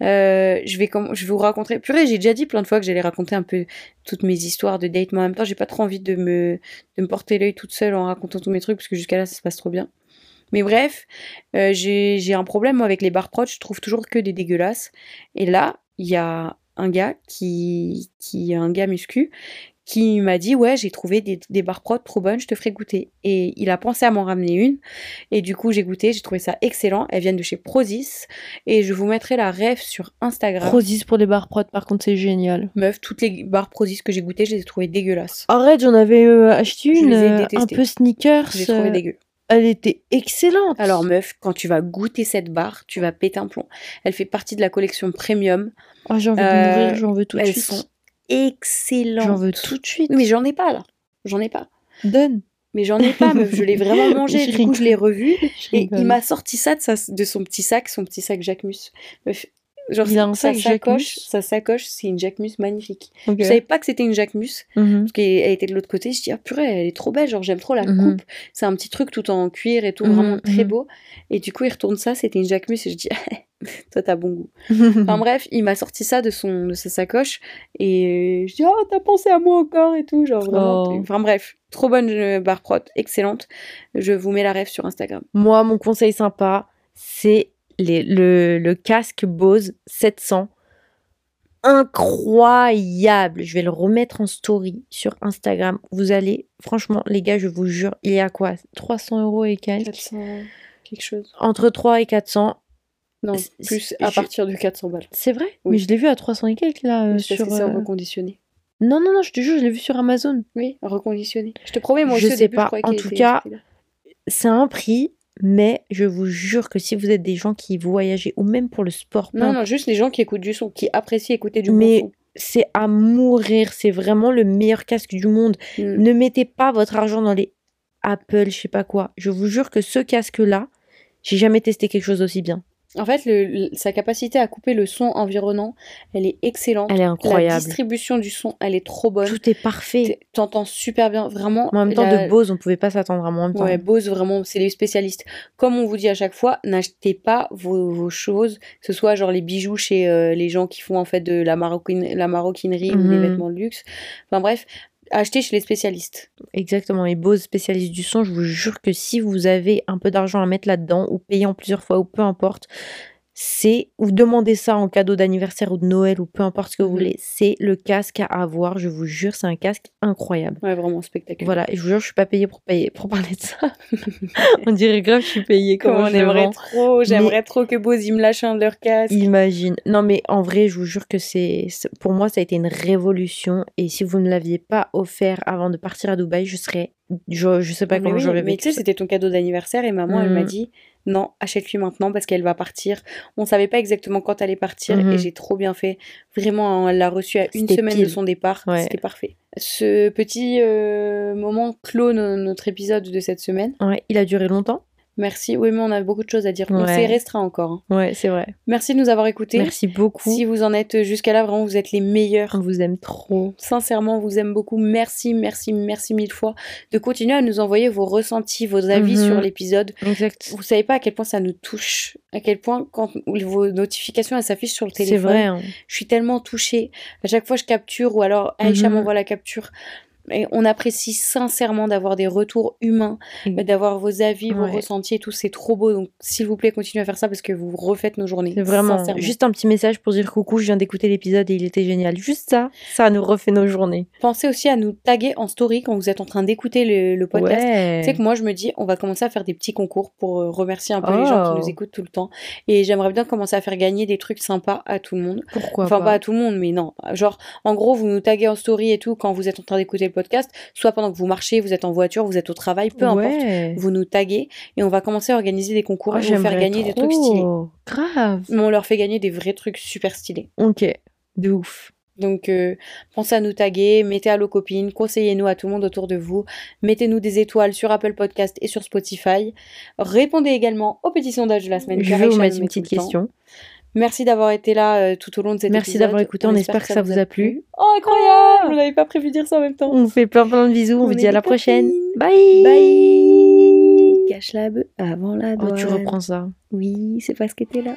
Euh, je vais comme je vous raconter. Purée, j'ai déjà dit plein de fois que j'allais raconter un peu toutes mes histoires de date, mais en même temps, j'ai pas trop envie de me de me porter l'œil toute seule en racontant tous mes trucs parce que jusqu'à là, ça se passe trop bien. Mais bref, euh, j'ai un problème avec les bars proches. Je trouve toujours que des dégueulasses. Et là, il y a un gars qui qui un gars muscu qui m'a dit ouais j'ai trouvé des, des barres prod trop bonnes je te ferai goûter. Et il a pensé à m'en ramener une. Et du coup j'ai goûté j'ai trouvé ça excellent. Elles viennent de chez Prozis. Et je vous mettrai la ref sur Instagram. Prozis pour les barres prod, par contre, c'est génial. meuf toutes les barres Prozis que j'ai goûtées je les ai trouvées dégueulasses. Arrête, j'en avais euh, acheté une, euh, un peu sneakers. euh, dégueu. elle était excellente. alors meuf quand tu vas goûter cette barre tu vas péter un plomb. Elle fait partie de la collection premium. Oh, j'ai envie de mourir, j'en veux tout de suite. sont excellentes J'en veux tout de suite. mais j'en ai pas là j'en ai pas Donne. mais j'en ai pas meuf je l'ai vraiment mangé Je du coup je l'ai revu Je Et il m'a sorti ça de, sa- de son petit sac, son petit sac Jacquemus. Meuf, Genre, Il a un sa sac sacoche, Jacquemus sa sacoche, c'est une Jacquemus magnifique. Je savais pas que c'était une Jacquemus, Mhm. parce qu'elle était de l'autre côté. Je dis, ah purée, elle est trop belle, genre j'aime trop la Mhm. coupe. C'est un petit truc tout en cuir et tout, vraiment très mhm. beau. Et du coup, il retourne ça, c'était une Jacquemus, et je dis, toi t'as bon goût. Enfin bref, il m'a sorti ça de, son, de sa sacoche, et je dis, oh t'as pensé à moi encore et tout, genre vraiment. Oh. Enfin bref, trop bonne euh, barre prot, excellente. Je vous mets la ref sur Instagram. Moi, mon conseil sympa, c'est les- le, le casque Bose 700. Incroyable. Je vais le remettre en story sur Instagram. Vous allez, franchement, les gars, je vous jure, il y a quoi? 300 euros et quelques? 400, quelque chose. Entre 3 et 400. Non, plus à je- partir de 400 balles. C'est vrai? Oui. Mais je l'ai vu à 300 et quelques là. euh, sur, que c'est euh, reconditionné. Non, non, non, je te jure, je l'ai vu sur Amazon. Oui, reconditionné. Je te promets, moi Je aussi, sais début, pas. En tout était cas. C'est un prix, mais je vous jure que si vous êtes des gens qui voyagent, ou même pour le sport, Non, non, juste les gens qui écoutent du son, qui apprécient écouter du Mais- bon c'est à mourir. C'est vraiment le meilleur casque du monde. Mm. Ne mettez pas votre argent dans les Apple, je sais pas quoi. Je vous jure que ce casque-là, j'ai jamais testé quelque chose d'aussi bien. En fait, le- le- sa capacité à couper le son environnant, elle est excellente. Elle est La incroyable. distribution du son, elle est trop bonne. Tout est parfait. T'entends super bien, vraiment. En même temps, la- de Bose, on pouvait pas s'attendre à moins de temps. Ouais, Bose, vraiment, c'est les spécialistes. Comme on vous dit à chaque fois, n'achetez pas vos, vos choses, que ce soit genre les bijoux chez euh, les gens qui font en fait de la, la maroquinerie ou des Mhm. vêtements de luxe. Enfin bref, achetez chez les spécialistes. Exactement. Et Bose, spécialiste du son, je vous jure que si vous avez un peu d'argent à mettre là-dedans, ou payant plusieurs fois, ou peu importe, c'est, ou demandez ça en cadeau d'anniversaire ou de Noël, ou peu importe ce que vous Mhm. voulez, c'est le casque à avoir. Je vous jure, c'est un casque incroyable. Ouais, vraiment spectaculaire. Voilà, et je vous jure, je suis pas payée pour payer pour parler de ça. on dirait grave, je suis payée Comme comment on aimerait trop, j'aimerais trop que Bose me lâche un de leurs casques. Imagine. Non, mais en vrai, je vous jure que c'est, pour moi, ça a été une révolution. Et si vous ne l'aviez pas offert avant de partir à Dubaï, je serais, je, je sais pas Mais comment oui, j'aurais mais vécu tu sais, c'était ton cadeau d'anniversaire et maman, elle m'a Mhm. dit non, achète-lui maintenant parce qu'elle va partir. On savait pas exactement quand elle allait partir Mhm. et j'ai trop bien fait. Vraiment, elle l'a reçu à une semaine de son départ. Ouais. C'était parfait. Ce petit euh, moment clôt no- notre épisode de cette semaine. Ouais, il a duré longtemps. Merci. Oui, mais on a beaucoup de choses à dire. On Ouais. s'est restreint encore. hein. Ouais, c'est vrai. Merci de nous avoir écoutés. Merci beaucoup. Si vous en êtes jusqu'à là, vraiment, vous êtes les meilleurs. On vous aime trop. Sincèrement, on vous aime beaucoup. Merci, merci, merci mille fois de continuer à nous envoyer vos ressentis, vos avis Mhm. sur l'épisode. Exact. Vous savez pas à quel point ça nous touche, à quel point quand vos notifications elles s'affichent sur le C'est téléphone, vrai. hein. je suis tellement touchée. À chaque fois je capture ou alors Aïcha Mhm. m'envoie la capture. Et on apprécie sincèrement d'avoir des retours humains, Mhm. d'avoir vos avis, vos Ouais. ressentis et tout, c'est trop beau. Donc s'il vous plaît, continuez à faire ça parce que vous refaites nos journées. C'est vraiment juste un petit message pour dire coucou, je viens d'écouter l'épisode et il était génial. Juste ça, ça nous refait nos journées. Pensez aussi à nous taguer en story quand vous êtes en train d'écouter le, le podcast. Ouais. Tu sais que moi, je me dis, on va commencer à faire des petits concours pour euh, remercier un peu les gens qui Oh. nous écoutent tout le temps. Et j'aimerais bien commencer à faire gagner des trucs sympas à tout le monde. Pourquoi enfin, pas, pas? à tout le monde, mais non. Genre, en gros, vous nous taguez en story et tout quand vous êtes en train d'écouter le podcast, soit pendant que vous marchez, vous êtes en voiture, vous êtes au travail, peu importe. Vous nous taguez et on va commencer à organiser des concours Oh, et vous faire gagner des trucs stylés. Grave. Mais on leur fait gagner des vrais trucs super stylés. Ok. De ouf. Donc, euh, pensez à nous taguer, mettez à vos copines, conseillez-nous à tout le monde autour de vous, mettez-nous des étoiles sur Apple Podcast et sur Spotify. Répondez également au petit sondage de la semaine. Je vais vous mettre une petite temps. Merci d'avoir été là euh, tout au long de cet Merci d'avoir écouté, on espère que ça vous a plu. Oh, incroyable On n'avait pas prévu de dire ça en même temps. On vous fait plein plein de bisous. On, On vous dit à la prochaine. Bye. Bye cache la bœuf avant la Oh, douane. tu reprends ça. Oui, c'est parce que t'es là.